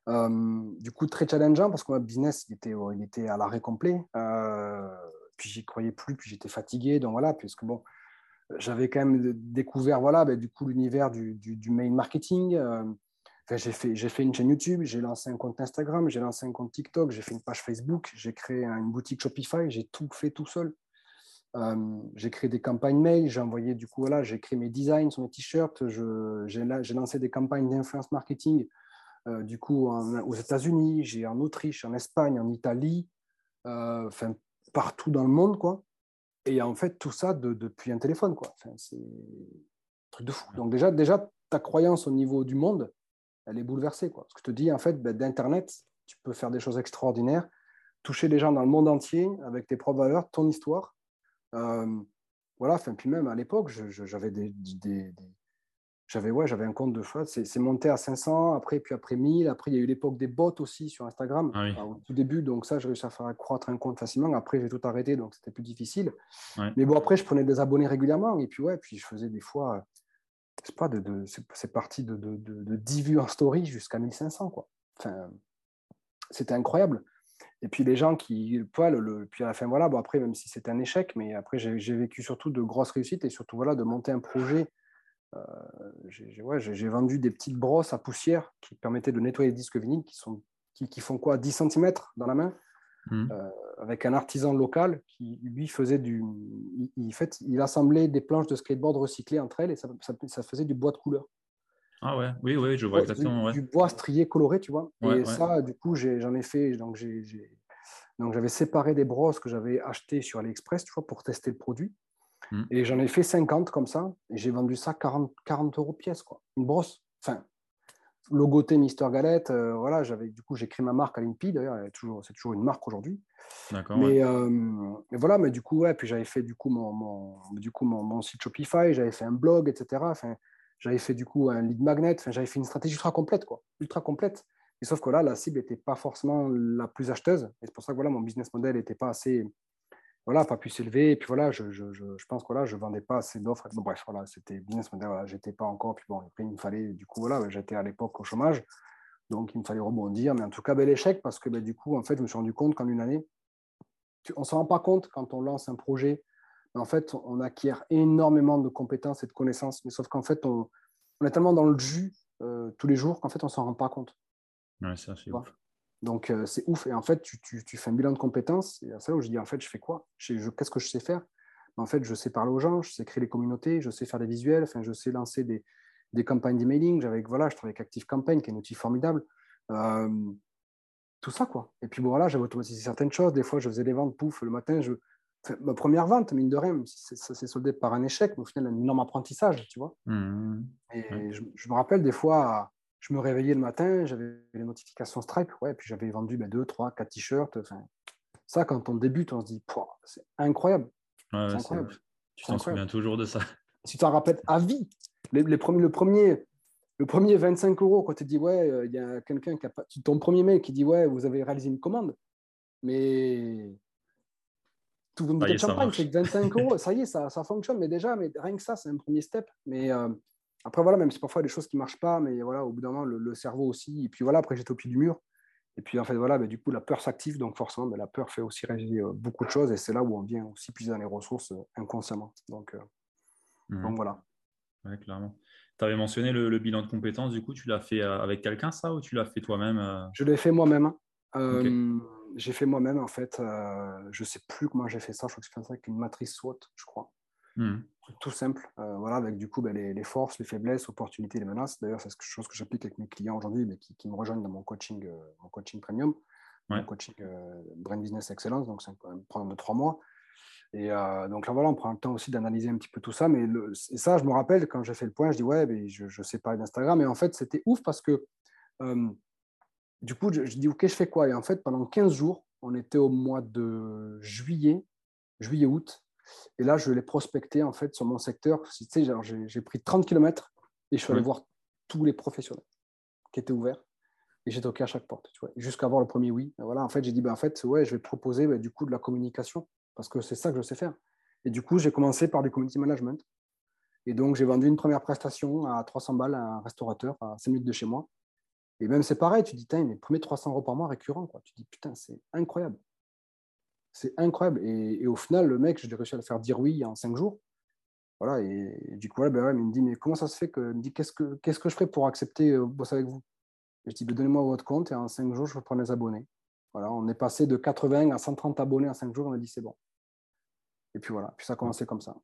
du coup, très challengeant parce que mon business, il était, il était à l'arrêt complet. puis j'y croyais plus, puis j'étais fatigué. Donc voilà, puisque bon, j'avais quand même découvert voilà, ben, du coup l'univers du, du, mail marketing. Euh, j'ai fait, fait, une chaîne YouTube, j'ai lancé un compte Instagram, j'ai lancé un compte TikTok, j'ai fait une page Facebook, j'ai créé une boutique Shopify, j'ai tout fait tout seul. Euh, j'ai créé des campagnes mail, j'ai envoyé du coup voilà, j'ai créé mes designs sur mes t-shirts, j'ai lancé des campagnes d'influence marketing euh, du coup aux États-Unis, j'ai en Autriche, en Espagne, en Italie, enfin partout dans le monde quoi. Et en fait, tout ça depuis un téléphone, quoi. c'est un truc de fou. Donc déjà, déjà, ta croyance au niveau du monde, elle est bouleversée, quoi. Parce que je te dis, en fait, ben, d'Internet, tu peux faire des choses extraordinaires, toucher des gens dans le monde entier avec tes propres valeurs, ton histoire. Euh, voilà, enfin, puis même à l'époque, j'avais des, j'avais ouais, j'avais un compte de choix. C'est monté à 500, après, puis après 1000. Après, il y a eu l'époque des bots aussi sur Instagram ah au tout début. Donc, ça, j'ai réussi à faire accroître un compte facilement. Après, j'ai tout arrêté, donc c'était plus difficile. Mais bon, après, je prenais des abonnés régulièrement. Et puis, ouais, puis je faisais des fois, c'est pas de, de c'est parti de, de, de, 10 vues en story jusqu'à 1500, quoi. Enfin, c'était incroyable. Et puis les gens qui, le, le, puis à la fin, voilà, bon après, même si c'était un échec, mais après j'ai vécu surtout de grosses réussites et surtout voilà, de monter un projet euh, j'ai vendu des petites brosses à poussière qui permettaient de nettoyer les disques vinyles qui, sont, qui, font quoi 10 cm dans la main mmh. euh, avec un artisan local qui lui faisait du il, fait, il assemblait des planches de skateboard recyclées entre elles et ça, ça, faisait du bois de couleur. Ah ouais oui oui je vois exactement du, bois strié coloré tu vois. Et ça du coup j'en ai, fait donc j'ai donc j'avais séparé des brosses que j'avais achetées sur AliExpress tu vois pour tester le produit Mm. Et j'en ai fait 50 comme ça, et j'ai vendu ça 40, 40 euros pièce, quoi. Une brosse. Enfin, logoté Mister Galette, euh, voilà, j'avais, du coup, j'ai créé ma marque à l'INPI, d'ailleurs, c'est toujours, une marque aujourd'hui. Mais, euh, mais, voilà, mais du coup, ouais, puis j'avais fait du coup mon, mon du coup, mon, mon, site Shopify, j'avais fait un blog, etc. Enfin, j'avais fait du coup un lead magnet, enfin, j'avais fait une stratégie ultra complète, quoi, ultra complète. Et sauf que là, la cible n'était pas forcément la plus acheteuse. Et c'est pour ça que voilà, mon business model n'était pas assez voilà, pas pu s'élever. Et puis voilà, je, je, je, pense que là, je ne vendais pas assez d'offres. Bon, bref, voilà, c'était business model, voilà, j'étais pas encore. Puis bon, après, il me fallait, du coup, voilà, j'étais à l'époque au chômage. Donc, il me fallait rebondir. Mais en tout cas, bel échec parce que ben, du coup, en fait, je me suis rendu compte qu'en une année, on ne s'en rend pas compte quand on lance un projet. Mais en fait, on acquiert énormément de compétences et de connaissances. Mais sauf qu'en fait, on, on, est tellement dans le jus euh, tous les jours qu'en fait, on ne s'en rend pas compte. Ouais, ça, c'est donc, euh, c'est ouf. Et en fait, tu, fais un bilan de compétences. Et c'est là où je dis, en fait, je fais quoi? Qu'est-ce que je sais faire? En fait, je sais parler aux gens, je sais créer les communautés, je sais faire des visuels, enfin, je sais lancer des, des campagnes d'emailing. Voilà, je travaille avec Active Campaign, qui est un outil formidable. Euh, tout ça, quoi. Et puis, bon, voilà, j'avais automatisé certaines choses. Des fois, je faisais des ventes, pouf, le matin, je... ma première vente, mine de rien, ça s'est soldé par un échec, mais au final, un énorme apprentissage, tu vois. Mmh. Et je, je, me rappelle des fois je me réveillais le matin, j'avais les notifications Stripe, ouais, puis j'avais vendu ben, 2, 3, 4 t-shirts. Ça, quand on débute, on se dit, c'est incroyable. c'est incroyable. Tu t'en souviens toujours de ça. Tu t'en rappelles à vie. Les, premiers, le, premier, le premier 25 euros, quand tu dis, ouais, euh, il y a quelqu'un qui a pas. Ton premier mail qui dit, ouais, vous avez réalisé une commande. Mais tout une bouteille de champagne, c'est 25 euros. Ça y est, ça, ça, fonctionne. Mais déjà, mais rien que ça, c'est un premier step. Mais euh, après, voilà, même si parfois il y a des choses qui ne marchent pas, mais voilà, au bout d'un moment, le, cerveau aussi. Et puis voilà, après, j'étais au pied du mur. Et puis en fait, voilà, bah, du coup, la peur s'active. Donc forcément, bah, la peur fait aussi réaliser euh, beaucoup de choses. Et c'est là où on vient aussi puiser dans les ressources euh, inconsciemment. Donc, mmh. donc voilà. Oui, clairement. Tu avais mentionné le, bilan de compétences. Du coup, tu l'as fait avec quelqu'un, ça, ou tu l'as fait toi-même Je l'ai fait moi-même. Hein j'ai fait moi-même, en fait. Euh, je ne sais plus comment j'ai fait ça. Je crois que c'est ça avec une matrice SWOT, je crois. Hmm. Tout simple. Euh, voilà, avec du coup ben, les, forces, les faiblesses, opportunités, les menaces. D'ailleurs, c'est quelque chose que j'applique avec mes clients aujourd'hui, mais qui, me rejoignent dans mon coaching, euh, mon coaching premium, mon coaching Brain Business Excellence. Donc, c'est un programme de trois mois. Et donc là, voilà, on prend le temps aussi d'analyser un petit peu tout ça. Mais le, et ça, je me rappelle, quand j'ai fait le point, je dis, ouais, mais je ne sais pas d'Instagram. Mais en fait, c'était ouf parce que du coup, je, dis, OK, je fais quoi? Et en fait, pendant 15 jours, on était au mois de juillet, juillet-août. Et là, je l'ai prospecté en fait sur mon secteur. Tu sais, j'ai pris 30 km et je suis allé voir tous les professionnels qui étaient ouverts. Et j'ai toqué à chaque porte, jusqu'à avoir le premier oui. voilà, en fait, j'ai dit, ben, en fait, ouais, je vais proposer ben, du coup de la communication parce que c'est ça que je sais faire. Et du coup, j'ai commencé par du community management. Et donc, j'ai vendu une première prestation à 300 balles à un restaurateur à 5 minutes de chez moi. Et même c'est pareil, tu dis, mais premier 300 euros par mois récurrent, quoi. Tu dis, putain, c'est incroyable. C'est incroyable. Et, au final, le mec, j'ai réussi à le faire dire oui en cinq jours. Voilà, et, du coup, ben il me dit, mais comment ça se fait que, me dit, qu'est-ce que, qu'est-ce que je ferais pour accepter euh, bosser avec vous? Je dis, ben, donnez-moi votre compte et en cinq jours, je vais prendre les abonnés. Voilà, on est passé de 80 à 130 abonnés en cinq jours, on a dit, c'est bon. Et puis voilà, puis ça a commencé comme ça.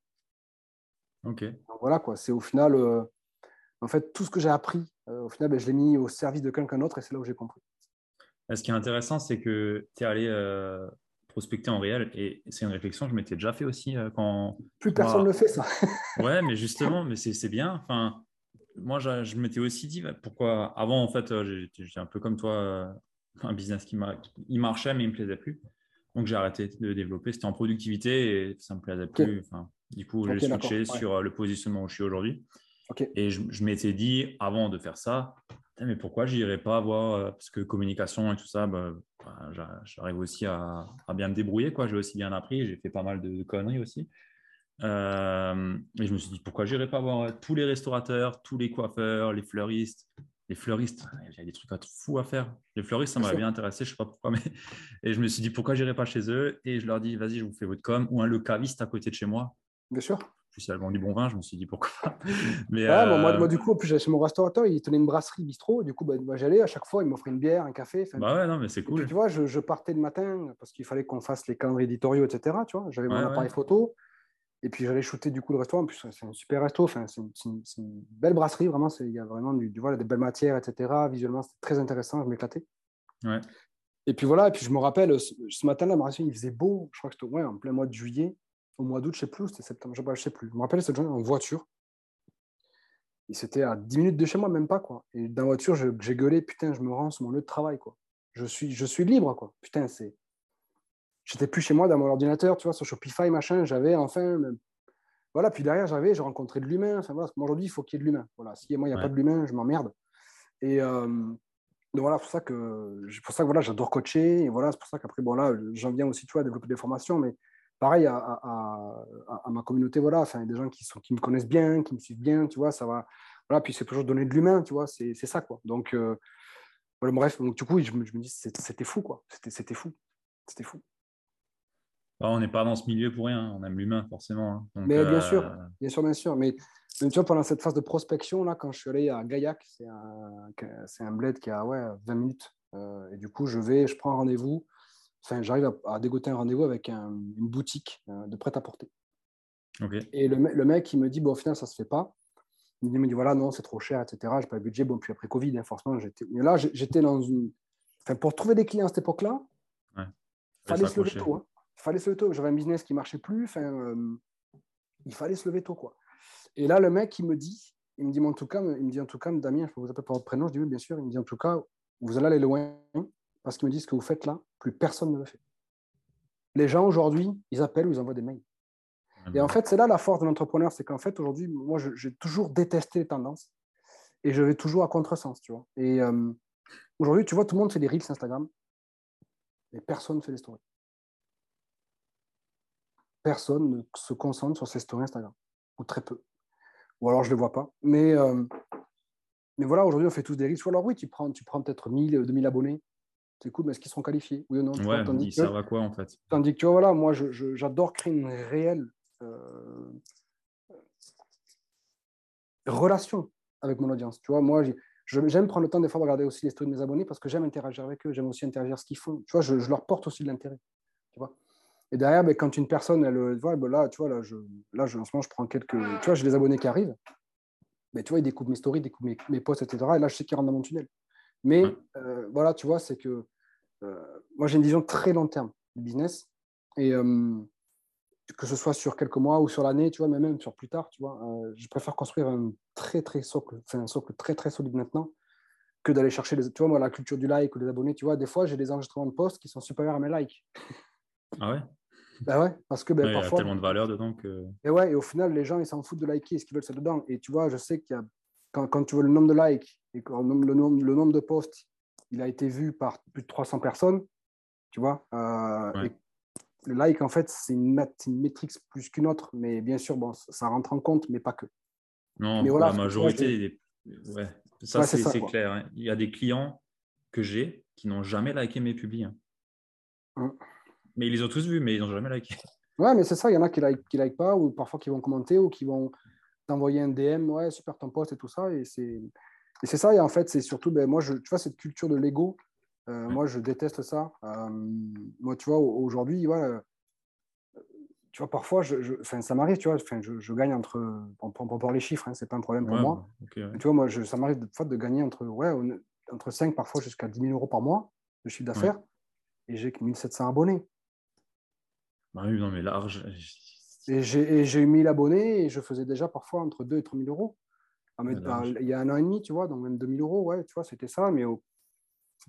Ok. voilà, quoi. C'est au final, euh, en fait, tout ce que j'ai appris, euh, au final, ben, je l'ai mis au service de quelqu'un d'autre et c'est là où j'ai compris. Ce qui est intéressant, c'est que tu es allé euh, prospecter en réel et c'est une réflexion que je m'étais déjà fait aussi euh, quand. Plus personne ne le fait, ça. ouais, mais justement, mais c'est bien. Enfin, moi, je, m'étais aussi dit pourquoi. Avant, en fait, j'étais un peu comme toi, un business qui il marchait, mais il ne me plaisait plus. Donc, j'ai arrêté de développer. C'était en productivité et ça ne me plaisait plus. Enfin, du coup, j'ai switché sur le positionnement où je suis aujourd'hui. Et je, m'étais dit, avant de faire ça, mais pourquoi j'irais pas voir euh, Parce que communication et tout ça, bah, bah, j'arrive aussi à, bien me débrouiller. J'ai aussi bien appris, j'ai fait pas mal de, conneries aussi. Euh, et je me suis dit, pourquoi j'irais pas voir tous les restaurateurs, tous les coiffeurs, les fleuristes les fleuristes, il y a des trucs fous à faire. Les fleuristes, ça m'aurait bien intéressé, je ne sais pas pourquoi. Mais... Et je me suis dit, pourquoi j'irais pas chez eux? Et je leur dis, vas-y, je vous fais votre com. Ou un le caviste à côté de chez moi. Bien sûr plus, il a du bon vin, je me suis dit pourquoi pas. Mais, moi, moi, du coup, plus, chez mon restaurateur, il tenait une brasserie bistrot. Du coup, bah, j'allais à chaque fois, il m'offrait une bière, un café. Bah ouais, non, mais c'est cool. tu vois, je, partais le matin parce qu'il fallait qu'on fasse les calendriers éditoriaux, etc. Tu vois, j'avais mon appareil photo. Et puis j'allais shooter du coup le restaurant. En plus, c'est un super resto. Enfin, c'est une, belle brasserie, vraiment. Il y a vraiment du, du voilà, des belles matières, etc. Visuellement, c'était très intéressant. Je m'éclatais. Ouais. Et puis voilà. Et puis je me rappelle, ce, matin-là, il faisait beau. Je crois que c'était ouais, en plein mois de juillet au mois d'août, je ne sais plus, c'était septembre, je ne sais plus. Je me rappelle cette journée en voiture. Et c'était à 10 minutes de chez moi, même pas. quoi. Et dans la voiture, j'ai gueulé, putain, je me rends sur mon lieu de travail. quoi. Je suis, je suis libre, quoi. Putain, c'est. J'étais plus chez moi dans mon ordinateur, tu vois, sur Shopify, machin, j'avais enfin. Voilà, puis derrière, j'avais, j'ai rencontré de l'humain. Enfin, voilà, aujourd'hui, il faut qu'il y ait de l'humain. Voilà, si moi, il n'y a pas de l'humain, je m'emmerde. Et euh, donc voilà, c'est pour ça que, pour ça que voilà, j'adore coacher. Et voilà, c'est pour ça qu'après, bon, là, j'en viens aussi, tu vois, à développer des formations, mais pareil à, ma communauté, voilà, enfin, des gens qui, sont, qui me connaissent bien, qui me suivent bien, tu vois, ça va. Voilà, puis c'est toujours donner de l'humain, tu vois, c'est ça, quoi. Donc, euh, voilà, bref, donc, du coup, je me, je me dis, c'était fou, quoi. C'était fou. C'était fou. Bah, on n'est pas dans ce milieu pour rien, on aime l'humain, forcément. Hein. mais bien sûr, euh, bien sûr, bien sûr. Mais, tu vois, pendant cette phase de prospection, là, quand je suis allé à Gaillac, c'est un, un bled qui a ouais, 20 minutes. Euh, et du coup, je vais, je prends rendez-vous enfin, j'arrive à, dégoter un rendez-vous avec une boutique euh, de prêt-à-porter. Et le, mec, il me dit, bon, au final, ça ne se fait pas. Il me dit, voilà, non, c'est trop cher, etc. Je n'ai pas le budget. Bon, puis après Covid, hein, forcément, j'étais. Mais là, j'étais dans une. Enfin, pour trouver des clients à cette époque-là, il fallait se lever tôt. Hein. Il fallait se lever tôt. J'avais un business qui ne marchait plus. Enfin, euh, il fallait se lever tôt, quoi. Et là, le mec, il me dit, il me dit, en tout cas, il me dit, en tout cas, Damien, je peux vous appeler par votre prénom? Je dis, oui, bien sûr. Il me dit, en tout cas, vous allez aller loin parce qu'ils me disent ce que vous faites là, plus personne ne le fait. Les gens aujourd'hui, ils appellent ou ils envoient des mails. Et en fait, c'est là la force de l'entrepreneur, c'est qu'en fait, aujourd'hui, moi, j'ai toujours détesté les tendances et je vais toujours à contresens, tu vois. Et euh, aujourd'hui, tu vois, tout le monde fait des reels Instagram, mais personne ne fait des stories. Personne ne se concentre sur ses stories Instagram, ou très peu. Ou alors je ne les vois pas. Mais, euh, mais voilà, aujourd'hui, on fait tous des reels. alors oui, tu prends, tu prends peut-être 1000, 2000 abonnés. C'est cool, mais est-ce qu'ils seront qualifiés Oui ou non? Ouais, ils servent à quoi en fait Tandis que tu vois, voilà, moi, j'adore créer une réelle euh, relation avec mon audience. Tu vois, moi, j'aime prendre le temps des fois de regarder aussi les stories de mes abonnés parce que j'aime interagir avec eux, j'aime aussi interagir ce qu'ils font. Tu vois, je, leur porte aussi de l'intérêt. Tu vois. Et derrière, ben, quand une personne, elle, voit, ben là, tu vois, là, je, là je, en ce moment, je prends quelques. Tu vois, j'ai des abonnés qui arrivent. Mais ben, tu vois, ils découvrent mes stories, ils découvrent mes, mes, posts, etc. Et là, je sais qu'ils rentrent dans mon tunnel. Mais euh, voilà, tu vois, c'est que euh, moi, j'ai une vision très long terme du business. Et euh, que ce soit sur quelques mois ou sur l'année, tu vois, mais même sur plus tard, tu vois. Je préfère construire un très, très socle, un socle très, très solide maintenant que d'aller chercher, les, tu vois, moi, la culture du like ou des abonnés, tu vois. Des fois, j'ai des enregistrements de posts qui sont supérieurs à mes likes. Ah ouais? Ben ouais, parce que ben, parfois... Il y a tellement de valeur dedans que... Et ouais, et au final, les gens, ils s'en foutent de liker ce qu'ils veulent, c'est dedans. Et tu vois, je sais qu'il y a... Quand, quand, tu vois le nombre de likes et le nombre, le nombre de posts, il a été vu par plus de 300 personnes, tu vois. Euh, le like, en fait, c'est une, une métrique plus qu'une autre, mais bien sûr, bon, ça rentre en compte, mais pas que. Non, mais la majorité, ouais, ça c'est clair. Hein. Il y a des clients que j'ai qui n'ont jamais liké mes publics. Hein. Hum. Mais ils les ont tous vus, mais ils n'ont jamais liké. Ouais, mais c'est ça, il y en a qui ne like, qui like pas, ou parfois qui vont commenter, ou qui vont t'envoyer un DM, ouais, super ton post et tout ça. Et c'est, et c'est ça, et en fait, c'est surtout, ben, moi, je, tu vois, cette culture de l'ego, euh, moi, je déteste ça. Euh, moi, tu vois, aujourd'hui, voilà, tu vois, parfois, je, ça m'arrive, tu vois, je, je, gagne entre, pour, pour, pour les chiffres, hein, c'est pas un problème pour moi. Tu vois, moi, ça m'arrive de, de gagner entre, ouais, entre 5, parfois jusqu'à 10 000 euros par mois de chiffre d'affaires, et j'ai que 1700 abonnés. Bah oui, non, mais large. Et j'ai eu 1000 abonnés et je faisais déjà parfois entre 2 et 3 000 euros. il y a un an et demi, tu vois, donc même 2 000 euros, ouais, tu vois, c'était ça, mais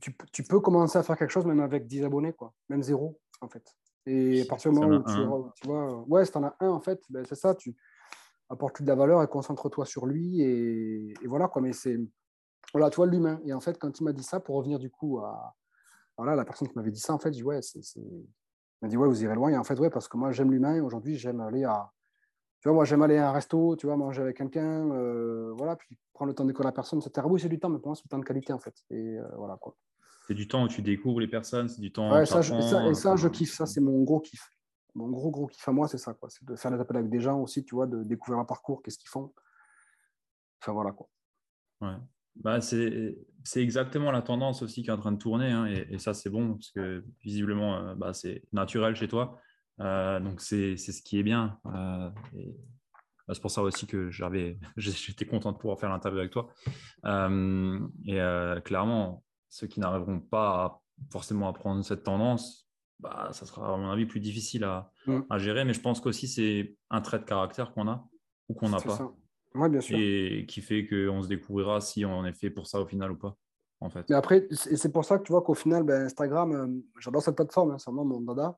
tu, tu, peux commencer à faire quelque chose même avec 10 abonnés, quoi, même zéro, en fait. Et à partir du moment où tu, vois, ouais, si tu en as un, en fait, ben, c'est ça, tu apportes de la valeur et concentre-toi sur lui. Et, voilà, quoi. Mais c'est, voilà, tu vois, l'humain. Et en fait, quand il m'a dit ça, pour revenir du coup à, voilà, la personne qui m'avait dit ça, en fait, je dis, ouais, c'est, m'a dit, ouais, vous irez loin. Et en fait, ouais, parce que moi, j'aime l'humain. Aujourd'hui, j'aime aller à, tu vois, moi, j'aime aller à un resto, tu vois, manger avec quelqu'un, euh, voilà, puis prendre le temps d'écouter la personne, etc. Oui, c'est du temps, mais pour moi, c'est du temps de qualité, en fait. Et euh, voilà, quoi c'est du temps où tu découvres les personnes, c'est du temps ouais, ça, et ça, je kiffe. Ça, c'est mon gros kiff. Mon gros, gros kiff à moi, c'est ça. C'est de faire des appels avec des gens aussi, tu vois, de découvrir un parcours, qu'est-ce qu'ils font. Enfin, voilà, quoi. Ouais. Bah, c'est exactement la tendance aussi qui est en train de tourner. Hein, et, ça, c'est bon, parce que visiblement, euh, bah, c'est naturel chez toi. Euh, donc, c'est ce qui est bien. Euh, bah, c'est pour ça aussi que j'avais, j'étais content de pouvoir faire l'interview avec toi. et clairement, ceux qui n'arriveront pas forcément à prendre cette tendance, bah, ça sera à mon avis plus difficile à, mm. gérer. Mais je pense qu'aussi c'est un trait de caractère qu'on a ou qu'on n'a pas. Oui, bien sûr. Et qui fait qu'on se découvrira si on est fait pour ça au final ou pas. En fait. Mais après, c'est pour ça que tu vois qu'au final, ben, Instagram, euh, j'adore cette plateforme, hein, c'est vraiment mon dada.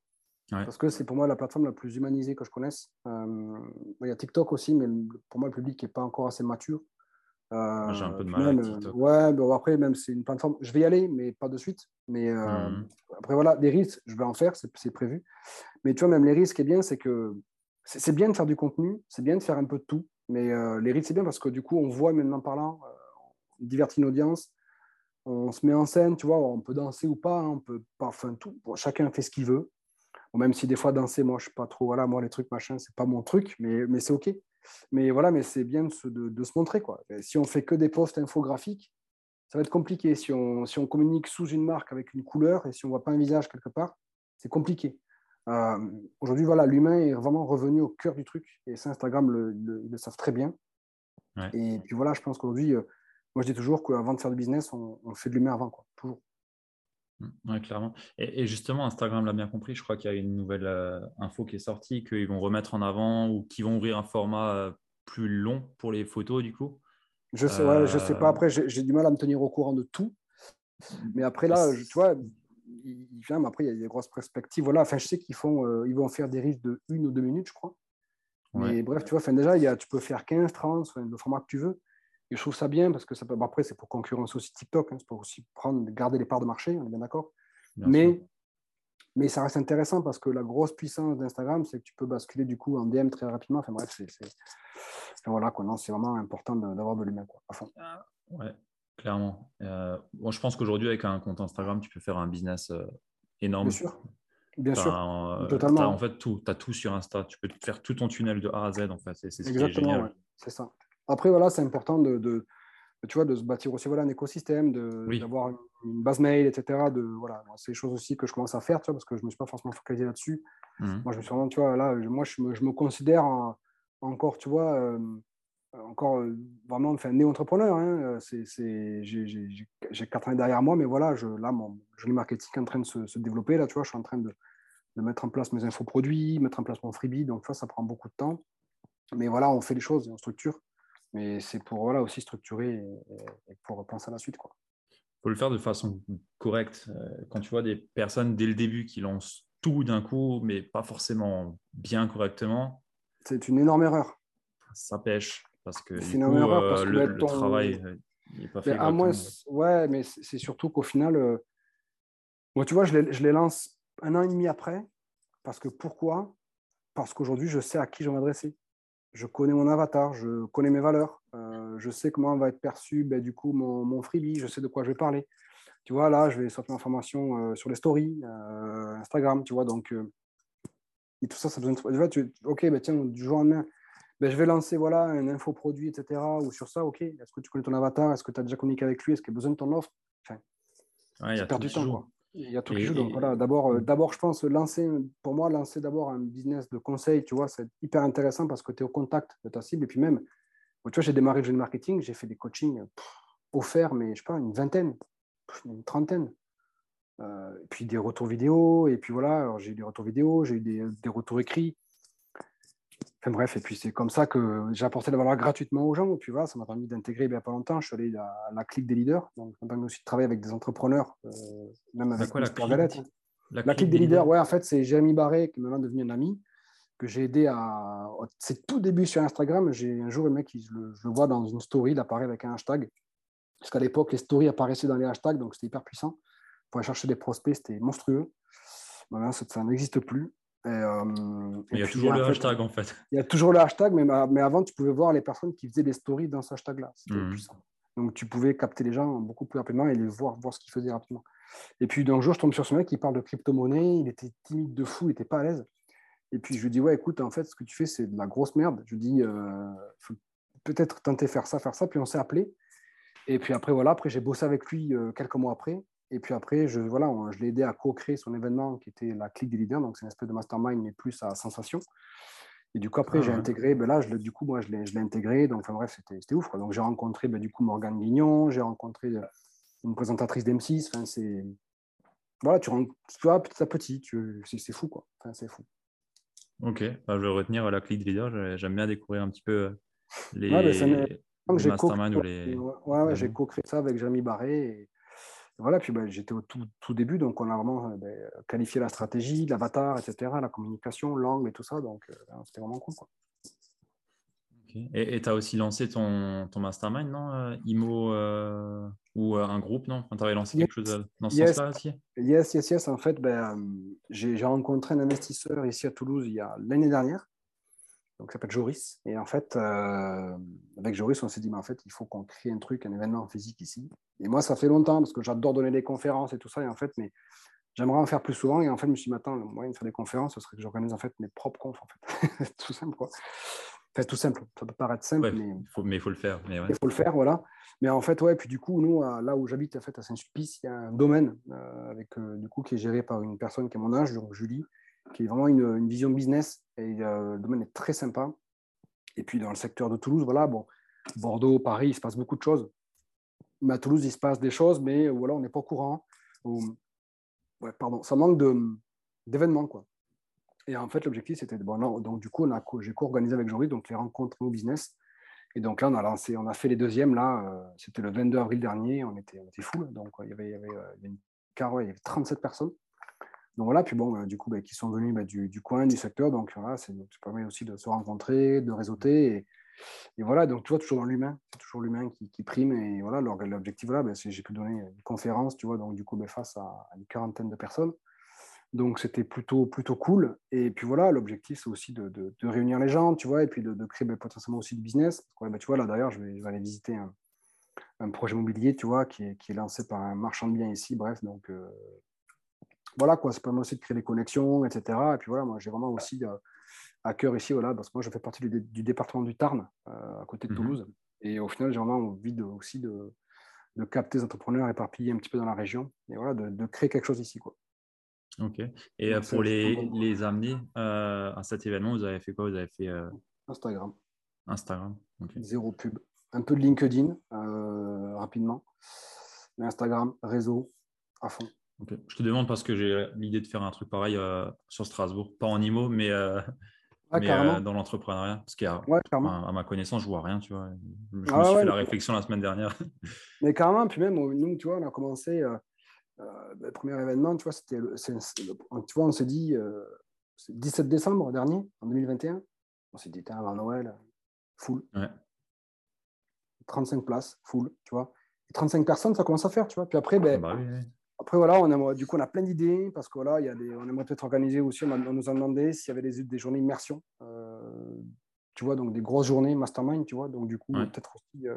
Parce que c'est pour moi la plateforme la plus humanisée que je connaisse. Euh, il y a TikTok aussi, mais pour moi, le public n'est pas encore assez mature. J'ai un peu de mal euh, Ouais, bon, après, même c'est une plateforme. Je vais y aller, mais pas de suite. Mais euh, mmh. après, voilà, des risques, je vais en faire, c'est prévu. Mais tu vois, même les risques, est bien, c'est que c'est bien de faire du contenu, c'est bien de faire un peu de tout. Mais euh, les risques, c'est bien parce que du coup, on voit maintenant parlant, on divertit une audience, on se met en scène, tu vois, on peut danser ou pas, hein, on peut pas, enfin tout, chacun fait ce qu'il veut. même si des fois danser, moi je suis pas trop, voilà, moi les trucs machin, c'est pas mon truc, mais, mais c'est ok. Mais voilà, mais c'est bien de se, de, se, montrer. Quoi. si on fait que des posts infographiques, ça va être compliqué. Si on, si on communique sous une marque avec une couleur et si on voit pas un visage quelque part, c'est compliqué. Euh, aujourd'hui, voilà, l'humain est vraiment revenu au cœur du truc. Et ça, Instagram, le, ils le savent très bien. Et puis voilà, je pense qu'aujourd'hui, euh, moi je dis toujours qu'avant de faire du business, on, on fait de l'humain avant, quoi, toujours. Mmh, oui, clairement. Et, justement, Instagram l'a bien compris. Je crois qu'il y a une nouvelle euh, info qui est sortie, qu'ils vont remettre en avant ou qu'ils vont ouvrir un format plus long pour les photos, du coup. Je sais, je sais pas. Après, j'ai du mal à me tenir au courant de tout. Mais après, là, tu vois, ils, viennent, après, il y a des grosses perspectives. Voilà, enfin, je sais qu'ils font, ils vont faire des risques de une ou deux minutes, je crois. Mais bref, tu vois, enfin, déjà, il y a, tu peux faire 15, 30, le format que tu veux. Et je trouve ça bien parce que ça peut, après, c'est pour concurrence aussi TikTok, hein, c'est pour aussi prendre, garder les parts de marché, on est bien d'accord. Mais, mais ça reste intéressant parce que la grosse puissance d'Instagram, c'est que tu peux basculer du coup en DM très rapidement. Enfin bref, c'est, voilà, quoi, c'est vraiment important d'avoir de l'humain, quoi, à fond. Ah, ouais, clairement. Euh, bon, je pense qu'aujourd'hui, avec un compte Instagram, tu peux faire un business euh, énorme. Bien sûr. Bien sûr, euh, totalement. en fait, tout. Tu as tout sur Insta. Tu peux faire tout ton tunnel de A à Z. En fait. C'est, ce Exactement, qui est génial. c'est ça. Après, voilà, c'est important de, de, tu vois, de se bâtir aussi voilà, un écosystème, d'avoir une base mail, etc. De, voilà, c'est des choses aussi que je commence à faire, tu vois, parce que je ne me suis pas forcément focalisé là-dessus. Mmh. Moi, je me suis vraiment, tu vois, là, moi, je me, je me considère encore, tu vois, euh, encore euh, vraiment enfin, néo-entrepreneur. Hein. J'ai quatre années derrière moi, mais voilà, je, là, mon joli marketing est en train de se, se, développer. Là, tu vois, je suis en train de, de mettre en place mes infoproduits, mettre en place mon freebie. Donc, tu vois, ça prend beaucoup de temps. Mais voilà, on fait les choses, on structure. Mais c'est pour voilà, aussi structurer et, pour penser à la suite. Il faut le faire de façon correcte. Euh, quand tu vois des personnes dès le début qui lancent tout d'un coup, mais pas forcément bien correctement. C'est une énorme erreur. Ça pêche. Parce que, c'est une énorme erreur parce que le, travail n'est pas fait. À moins, ouais, mais c'est surtout qu'au final, euh, moi, tu vois, je les, je les lance un an et demi après. Parce que pourquoi? Parce qu'aujourd'hui, je sais à qui je vais m'adresser je connais mon avatar, je connais mes valeurs, euh, je sais comment va être perçu ben, du coup mon, freebie, je sais de quoi je vais parler. Tu vois, là, je vais sortir une information euh, sur les stories, euh, Instagram, tu vois, donc et tout ça, ça besoin de... tu... ok, ben, tiens, du jour au lendemain, ben, je vais lancer voilà, un infoproduit, etc. Ou sur ça, ok, est-ce que tu connais ton avatar? Est-ce que tu as déjà communiqué avec lui? Est-ce qu'il a besoin de ton offre? Enfin, ouais, du temps. Quoi. Il y a tout qui joue. Donc voilà, d'abord, euh, d'abord, je pense lancer, pour moi, lancer d'abord un business de conseil, tu vois, c'est hyper intéressant parce que tu es au contact de ta cible. Et puis même, tu vois, j'ai démarré le jeune marketing, j'ai fait des coachings offerts, mais je sais pas, une vingtaine, une trentaine. Euh, et puis des retours vidéo, et puis voilà, j'ai eu des retours vidéo, j'ai eu des, des retours écrits bref, et puis c'est comme ça que j'ai apporté la valeur gratuitement aux gens. Tu vois, ça m'a permis d'intégrer il n'y a pas longtemps. Je suis allé à la clique des leaders. Donc, ça m'a permis aussi de travailler avec des entrepreneurs, euh, même avec quoi, la, clique, la, la, clique, des, leaders, ouais, en fait, c'est Jérémy Barré, qui est maintenant devenu un ami, que j'ai aidé à. C'est tout début sur Instagram. J'ai un jour, le mec, je le, je le vois dans une story, il apparaît avec un hashtag. Parce qu'à l'époque, les stories apparaissaient dans les hashtags, donc c'était hyper puissant. Pour aller chercher des prospects, c'était monstrueux. Maintenant, ça n'existe plus. Euh, il y a toujours le hashtag en fait. Il y a toujours le hashtag, mais, mais avant, tu pouvais voir les personnes qui faisaient des stories dans ce hashtag-là. C'était mmh. puissant. Donc tu pouvais capter les gens beaucoup plus rapidement et les voir, voir ce qu'ils faisaient rapidement. Et puis d'un jour, je tombe sur ce mec qui parle de crypto-monnaie. Il était timide de fou, il n'était pas à l'aise. Et puis je lui dis Ouais, écoute, en fait, ce que tu fais, c'est de la grosse merde. Je lui dis euh, faut peut-être tenter faire ça, faire ça. Puis on s'est appelé. Et puis après, voilà, après j'ai bossé avec lui euh, quelques mois après. Et puis après, je, voilà, je l'ai aidé à co-créer son événement qui était la clique des leaders. Donc, c'est une espèce de mastermind, mais plus à sensation. Et du coup, après, j'ai ah intégré, ben là, je, du coup, moi, je l'ai intégré. Donc, enfin, bref, c'était ouf. Donc, j'ai rencontré, ben, du coup, Morgane Guignon, j'ai rencontré euh, une présentatrice d'M6. Enfin, c'est. Voilà, tu, tu vois, petit à petit, c'est fou, quoi. Enfin, c'est fou. Ok, bah, je vais retenir la clique des leaders. J'aime bien découvrir un petit peu euh, les, ouais, ben, les masterminds ou les. Ouais, ouais, j'ai co-créé ça avec Jérémy Barré. Et voilà, puis ben, j'étais au tout, tout, début, donc on a vraiment euh, ben, qualifié la stratégie, l'avatar, etc., la communication, l'angle et tout ça, donc euh, ben, c'était vraiment cool. Quoi. Et tu as aussi lancé ton, ton mastermind, non euh, IMO ou un groupe, non? Tu avais lancé quelque chose dans ce sens-là aussi? Yes, yes, yes. En fait, ben, j'ai rencontré un investisseur ici à Toulouse il y a l'année dernière donc, ça s'appelle Joris. Et en fait, euh, avec Joris, on s'est dit, mais en fait, il faut qu'on crée un truc, un événement physique ici. Et moi, ça fait longtemps, parce que j'adore donner des conférences et tout ça. Et en fait, mais j'aimerais en faire plus souvent. Et en fait, je me suis dit, maintenant, le moyen de faire des conférences, ce serait que j'organise en fait mes propres confs, en fait. tout simple, quoi. Enfin, tout simple. Ça peut paraître simple, mais... mais il faut le faire. Mais Il faut le faire, voilà. Mais en fait, ouais, puis du coup, nous, là où j'habite, en fait, à Saint-Sulpice, il y a un domaine, euh, avec, euh, du coup, qui est géré par une personne qui est mon âge, donc Julie, qui est vraiment une, vision business. Et euh, le domaine est très sympa. Et puis dans le secteur de Toulouse, voilà, bon, Bordeaux, Paris, il se passe beaucoup de choses. Mais à Toulouse, il se passe des choses, mais voilà, on n'est pas au courant. ouais, pardon, ça manque d'événements, quoi. Et en fait, l'objectif, c'était bon, donc du coup, j'ai co-organisé avec Jean-Louis donc les rencontres au business. Et donc là, on a lancé, on a fait les deuxièmes là. Euh, c'était le 22 avril dernier. On était, on était fou. Donc il y avait, il y avait, une car, il y avait 37 personnes. Donc voilà, puis bon, du coup, bah, qui sont venus bah, du, coin, du secteur. Donc voilà, ça permet aussi de se rencontrer, de réseauter. Et, voilà, donc tu vois, toujours dans l'humain, toujours l'humain qui, prime. Et voilà, l'objectif, là, bah, c'est j'ai pu donner une conférence, tu vois, donc du coup, face à, une quarantaine de personnes. Donc c'était plutôt, plutôt cool. Et puis voilà, l'objectif, c'est aussi de, réunir les gens, tu vois, et puis de, créer potentiellement aussi du business. tu vois, là d'ailleurs, je vais, aller visiter un, projet immobilier, tu vois, qui est, qui est, lancé par un marchand de biens ici. Bref, donc euh, voilà, quoi, ça permet aussi de créer des connexions, etc. Et puis voilà, moi, j'ai vraiment aussi euh, à cœur ici, voilà, parce que moi, je fais partie du, département du Tarn, euh, à côté de mmh Toulouse. Et au final, j'ai vraiment envie de, aussi de, capter des entrepreneurs éparpillés un petit peu dans la région et voilà, de, créer quelque chose ici, quoi. Ok. Et euh, pour les, les, amener à cet événement, vous avez fait quoi? Vous avez fait Instagram. Instagram. Zéro pub. Un peu de LinkedIn, rapidement. Mais Instagram, réseau, à fond. Je te demande parce que j'ai l'idée de faire un truc pareil euh, sur Strasbourg, pas en IMO, mais, euh, euh, dans l'entrepreneuriat. Parce qu'à à ma connaissance, je vois rien, tu vois. Je me ah suis fait la réflexion la semaine dernière. Mais carrément, puis même, nous, tu vois, on a commencé, le premier événement, tu vois, c'était, tu vois, on s'est dit, 17 décembre dernier, en 2021, on s'est dit, avant Noël, full. 35 places, full, tu vois. Et 35 personnes, ça commence à faire, tu vois. Puis après, ben, bah après, voilà, on a, du coup, on a plein d'idées parce que voilà, il y a des, on aimerait peut-être organiser aussi, on, nous a demandé s'il y avait des, des journées immersion, euh, tu vois, donc des grosses journées mastermind, tu vois, donc du coup, peut-être aussi euh,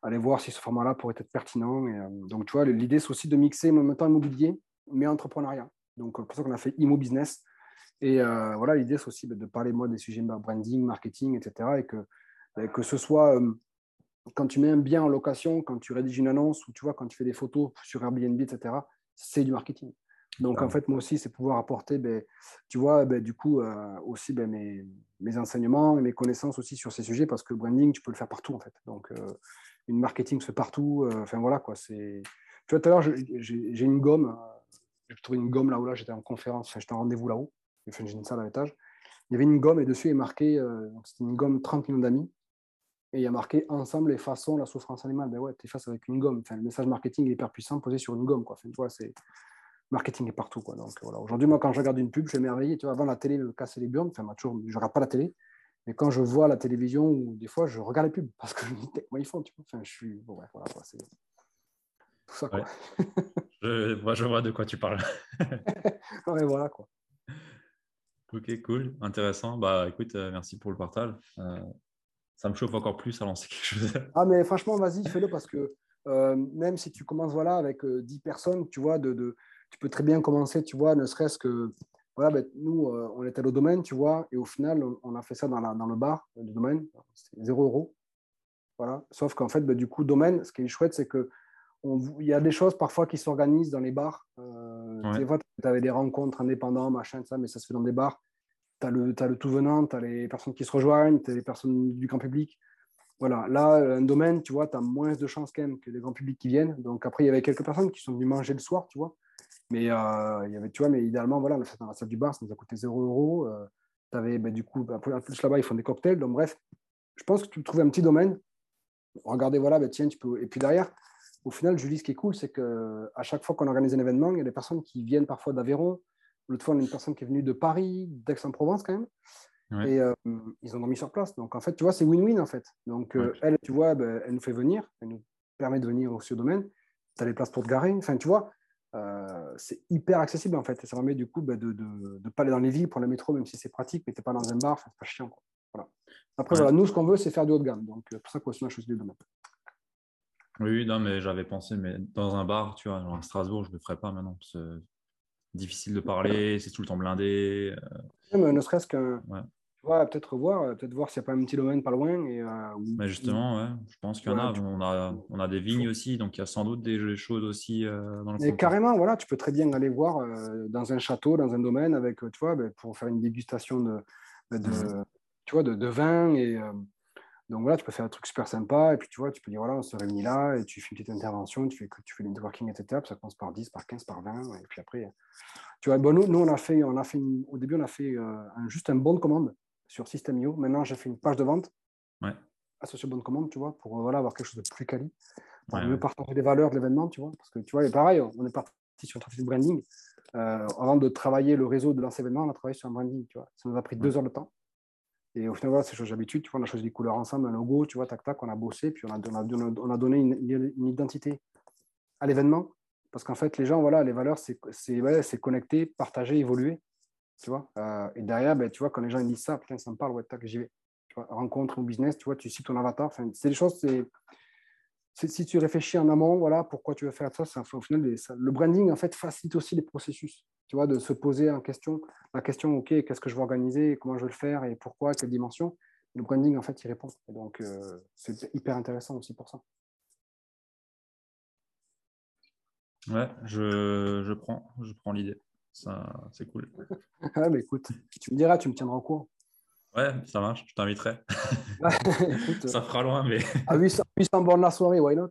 aller voir si ce format-là pourrait être pertinent. Et, euh, donc, tu vois, l'idée, c'est aussi de mixer en même temps immobilier, mais entrepreneuriat. Donc, c'est pour ça qu'on a fait Immo Business. Et voilà, l'idée, c'est aussi de parler, moi, des sujets branding, marketing, etc. Et que, que ce soit quand tu mets un bien en location, quand tu rédiges une annonce ou tu vois, quand tu fais des photos sur Airbnb, etc., c'est du marketing. Donc, en fait, moi aussi, c'est pouvoir apporter, ben, tu vois, ben, du coup, euh, aussi ben, mes, mes, enseignements et mes connaissanges aussi sur ces sujets parce que le branding, tu peux le faire partout, en fait. Donc, euh, une marketing se fait partout. Euh, enfin, voilà, quoi. C'est... Tu vois, tout à l'heure, j'ai une gomme. j'ai trouvé une gomme là où là, j'étais en conférence, j'étais en rendez-vous là-haut. J'ai une salle à l'étage. Il y avait une gomme et dessus est marqué, c'était une gomme 30 millions d'amis. Et il y a marqué ensemble et façons la souffrance animale. Ben ouais, tu es face avec une gomme. Enfin, le message marketing est hyper puissant posé sur une gomme. Quoi. Enfin, tu vois, c'est marketing est partout. Quoi. Donc, voilà. Aujourd'hui, moi, quand je regarde une pub, je suis émerveillé. Tu vois, avant la télé me casser les burnes. Enfin, toujours, je ne regarde pas la télé. Mais quand je vois la télévision, ou des fois, je regarde les pubs parce que je me dis, comment ils font tu vois enfin, je suis. Bon, voilà, c'est tout ça. Quoi. je, moi, je vois de quoi tu parles. ouais, voilà, quoi. Ok, cool, intéressant. Bah, écoute, euh, merci pour le partage. Euh, ça me chauffe encore plus à lancer quelque chose. ah, mais franchement, vas-y, fais-le parce que euh, même si tu commences voilà, avec 10 euh, personnes, tu vois, de, de, tu peux très bien commencer, tu vois, ne serait-ce que. Voilà, ben, nous, euh, on était au domaine, tu vois, et au final, on a fait ça dans, la, dans le bar du domaine, c'était 0 euros. Voilà. Sauf qu'en fait, ben, du coup, domaine, ce qui est chouette, c'est que il y a des choses parfois qui s'organisent dans les bars. Des fois, tu avais des rencontres indépendantes, machin, ça, mais ça se fait dans des bars tu as, le tout venant, tu as les personnes qui se rejoignent, tu as les personnes du grand public. Voilà, là, un domaine, tu vois, tu as moins de chances quand même que les grands publics qui viennent. Donc après, il y avait quelques personnes qui sont venues manger le soir, tu vois. Mais euh, il y avait, tu vois, mais idéalement, voilà, on dans la salle du bar, ça nous a coûté 0 euros. Euh, tu avais, ben, du coup, en plus là-bas, ils font des cocktails. Donc bref, je pense que tu trouves un petit domaine. Regardez, voilà, ben, tiens, tu peux. Et puis derrière, au final, Julie, ce qui est cool, c'est qu'à chaque fois qu'on organise un événement, il y a des personnes qui viennent parfois d'Aveyron, L'autre fois, on a une personne qui est venue de Paris, d'Aix-en-Provence quand même. Et euh, ils ont dormi sur place. Donc, en fait, tu vois, c'est win-win, en fait. Donc, euh, elle, tu vois, ben, elle nous fait venir. Elle nous permet de venir aussi au domaine. Tu as les places pour te garer. Enfin, tu vois, euh, c'est hyper accessible, en fait. Et ça permet, du coup, ben, de ne pas aller dans les villes pour le métro, même si c'est pratique, mais tu n'es pas dans un bar. C'est pas chiant. Voilà. Après, voilà, nous, ce qu'on veut, c'est faire du haut de gamme. Donc, pour ça qu'on a choisi le domaine. Oui, non, mais j'avais pensé, mais dans un bar, tu vois, à Strasbourg, je ne le ferais pas maintenant difficile de parler, c'est tout le temps blindé. Euh. ne serait-ce que tu vois, peut-être voir, euh, peut-être voir s'il n'y a pas un petit domaine pas loin. Et, euh, justement, ouais, je pense qu'il y en a. On, a. on a des vignes aussi, donc il y a sans doute des choses aussi dans le Et carrément, voilà, tu peux très bien aller voir dans un château, dans un domaine, avec, tu vois, ben, pour faire une dégustation de, de, mmh. tu vois, de, de vin et donc voilà, tu peux faire un truc super sympa, et puis tu vois, tu peux dire voilà, on se réunit là, et tu fais une petite intervention, tu fais, tu fais le networking, etc. ça commence par 10, par 15, par 20, et puis après, tu vois, bon, nous, nous on a fait, on a fait au début, on a fait euh, juste un bon de commande sur System.io. Maintenant, j'ai fait une page de vente ouais. associée au bon de commande, tu vois, pour voilà, avoir quelque chose de plus quali, pour mieux partager les valeurs de l'événement, tu vois. Parce que tu vois, et pareil, on est parti sur une stratégie de branding. avant de travailler le réseau de l'ancien événement, on a travaillé sur un branding. Tu vois. Ça nous a pris deux heures de temps. Et au final, voilà, c'est chose d'habitude. Tu on a choisi des couleurs ensemble, un logo, tu vois, tac, tac, on a bossé, puis on a, on a, donné une, identité à l'événement. Parce qu'en fait, les gens, voilà, les valeurs, c'est ouais, connecter, partager, évoluer. Tu vois euh, et derrière, ben, tu vois, quand les gens ils disent ça, putain, ça me parle, ouais, tac, j'y vais. Rencontre ou business, tu vois, tu cites ton avatar. C'est des choses, c'est si tu réfléchis en amont, voilà, pourquoi tu veux faire ça, ça au final, le branding en fait facilite aussi les processus, tu vois, de se poser en question, la question, ok, qu'est-ce que je veux organiser, comment je veux le faire et pourquoi, quelle dimension. Le branding en fait, il répond. Et donc, euh, c'est hyper intéressant aussi pour ça. Ouais, je, je prends, je prends l'idée. Ça, c'est cool. ah, bah, écoute, tu me diras, tu me tiendras au courant. Ouais, ça marche, je t'inviterai. ça fera loin, mais. à 800, 800 bornes la soirée, why not?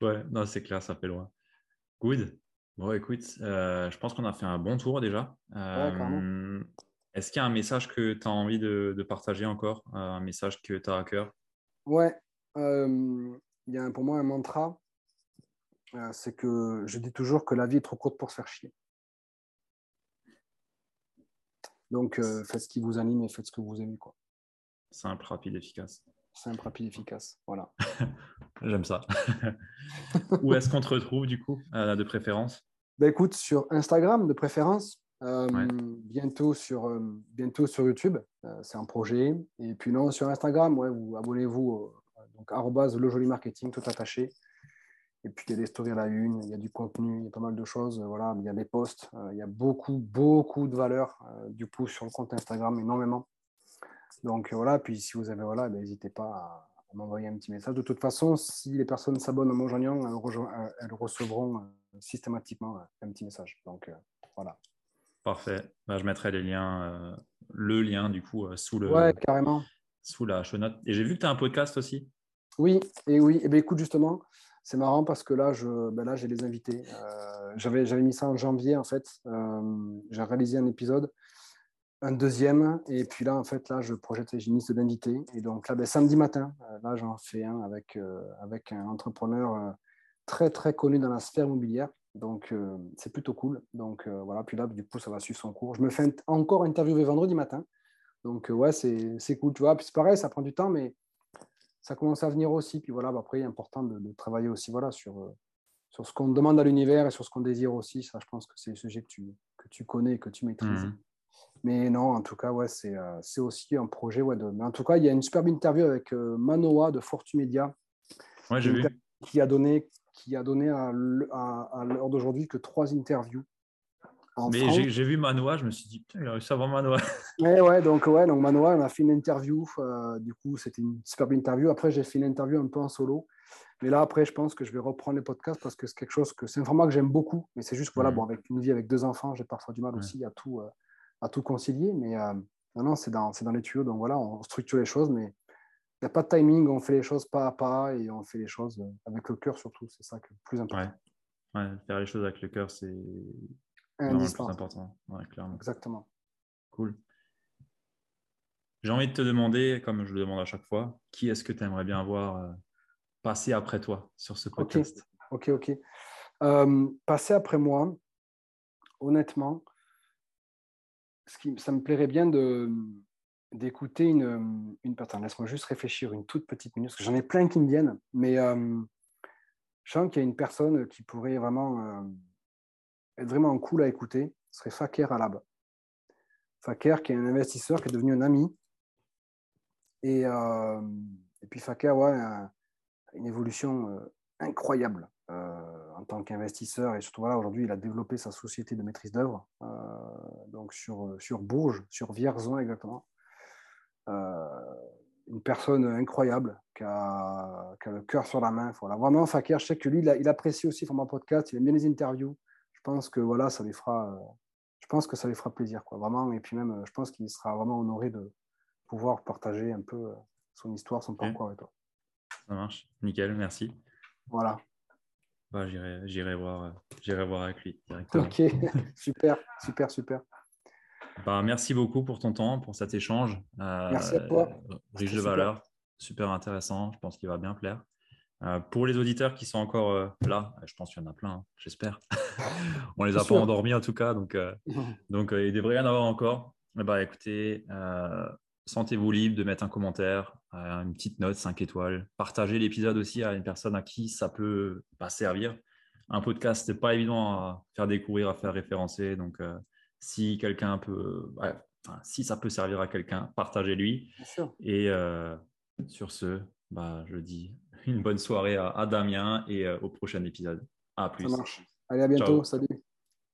Ouais, non, c'est clair, ça fait loin. Good. Bon, écoute, euh, je pense qu'on a fait un bon tour déjà. Euh, Est-ce qu'il y a un message que tu as envie de, de, partager encore? Un message que tu as à cœur? Ouais, euh, il y a pour moi un mantra c'est que je dis toujours que la vie est trop courte pour se faire chier. Donc, euh, faites ce qui vous anime et faites ce que vous aimez. Quoi. Simple, rapide, efficace. Simple, rapide, efficace. Voilà. J'aime ça. Où est-ce qu'on te retrouve, du coup, euh, de préférence? Ben, Écoute, sur Instagram, de préférence. bientôt, sur, bientôt sur YouTube. c'est un projet. Et puis, non, sur Instagram, ouais, vous abonnez-vous. donc, le joli marketing, tout attaché. Et puis, il y a des stories à la une, il y a du contenu, il y a pas mal de choses. Voilà, il y a des posts, euh, il y a beaucoup, beaucoup de valeur euh, du coup sur le compte Instagram, énormément. Donc voilà, puis si vous avez, voilà, ben, n'hésitez pas à, m'envoyer un petit message. De toute façon, si les personnes s'abonnent à mon elles, elles, recevront euh, systématiquement un petit message. Donc voilà. Parfait. Bah, je mettrai les liens, le lien du coup sous le. Ouais, carrément. Sous la show note. Et j'ai vu que tu as un podcast aussi. Oui, et oui. Et eh bien, écoute, justement, c'est marrant parce que là, je, ben là j'ai les invités. Euh, j'avais, mis ça en janvier, en fait. Euh, j'ai réalisé un épisode, un deuxième, et puis là, en fait, là, je projette, une liste d'invités. Et donc là, ben, samedi matin, euh, là, j'en fais un avec, avec un entrepreneur très, très connu dans la sphère immobilière. Donc, c'est plutôt cool. Donc, voilà. Puis là, du coup, ça va suivre son cours. Je me fais encore interviewer vendredi matin. Donc, ouais, c'est, cool. Tu vois, puis c'est pareil, ça prend du temps, mais ça commence à venir aussi. Puis voilà, bah, après, il est important de, travailler aussi voilà, sur, euh, ce qu'on demande à l'univers et sur ce qu'on désire aussi. Ça, je pense que c'est le sujet que tu, connais et que tu maîtrises. Mmh. Mais non, en tout cas, ouais, c'est euh, aussi un projet. Ouais, de... Mais en tout cas, il y a une superbe interview avec euh, Manoa de Fortumedia. Ouais, j'ai vu. Qui a donné, qui a donné à, à l'heure d'aujourd'hui que trois interviews mais j'ai vu Manoa, je me suis dit, putain, il a réussi à voir Manoa. Ouais, ouais, donc, ouais, donc Manoa, on a fait une interview. Euh, du coup, c'était une superbe interview. Après, j'ai fait une interview un peu en solo. Mais là, après, je pense que je vais reprendre les podcasts parce que c'est quelque chose que c'est un format que j'aime beaucoup. Mais c'est juste que, voilà, bon, avec une vie avec deux enfants, j'ai parfois du mal aussi à tout, euh, à tout concilier. Mais euh, non, non, c'est dans, dans les tuyaux. Donc voilà, on structure les choses, mais il n'y a pas de timing. On fait les choses pas à pas et on fait les choses avec le cœur surtout. C'est ça qui est le plus important. Ouais. faire les choses avec le cœur, c'est indispensable. important, clairement. Exactement. Cool. J'ai envie de te demander, comme je le demande à chaque fois, qui est-ce que tu aimerais bien voir euh, passer après toi sur ce podcast? Ok, ok. Euh, passer après moi, honnêtement, ce ça me plairait bien d'écouter une, personne. Laisse-moi juste réfléchir une toute petite minute, parce que j'en ai plein qui me viennent, mais euh, je sens qu'il y a une personne qui pourrait vraiment être vraiment cool à écouter serait Fakir Alab. Fakir, qui est un investisseur, qui est devenu un ami. Et, euh, puis Fakir, ouais, une évolution euh, incroyable euh, tant qu'investisseur. Et surtout, voilà, aujourd'hui, il a développé sa société de maîtrise d'œuvre, donc sur, sur Bourges, sur Vierzon exactement. une personne incroyable qui a, qui a, le cœur sur la main. Voilà. Vraiment, Fakir, je sais que lui, il, il apprécie aussi mon podcast, il aime bien les interviews pense que voilà, ça les fera, euh, je pense que ça les fera plaisir, quoi, vraiment. Et puis même, euh, je pense qu'il sera vraiment honoré de pouvoir partager un peu euh, son histoire, son parcours avec toi. Ça marche, nickel, merci. Voilà. Bah, j'irai, voir, j'irai voir avec lui directement. Ok, super, super, super. Bah, merci beaucoup pour ton temps, pour cet échange. merci à toi. Riche de valeur, super intéressant. Je pense qu'il va bien plaire. pour les auditeurs qui sont encore là, je pense qu'il y en a plein, hein, j'espère. On les a pas endormis en tout cas, donc, donc il devrait y en avoir encore. Ben, écoutez, sentez-vous libre de mettre un commentaire, une petite note, 5 étoiles. Partagez l'épisode aussi à une personne à qui ça peut pas servir. Un podcast, n'est pas évident à faire découvrir, à faire référencer. Donc, si quelqu'un peut, si ça peut servir à quelqu'un, partagez-lui. Et euh, sur ce, bah, je dis une bonne soirée à, Damien et euh, au prochain épisode. À plus. Ça marche. Allez, à bientôt. Salut.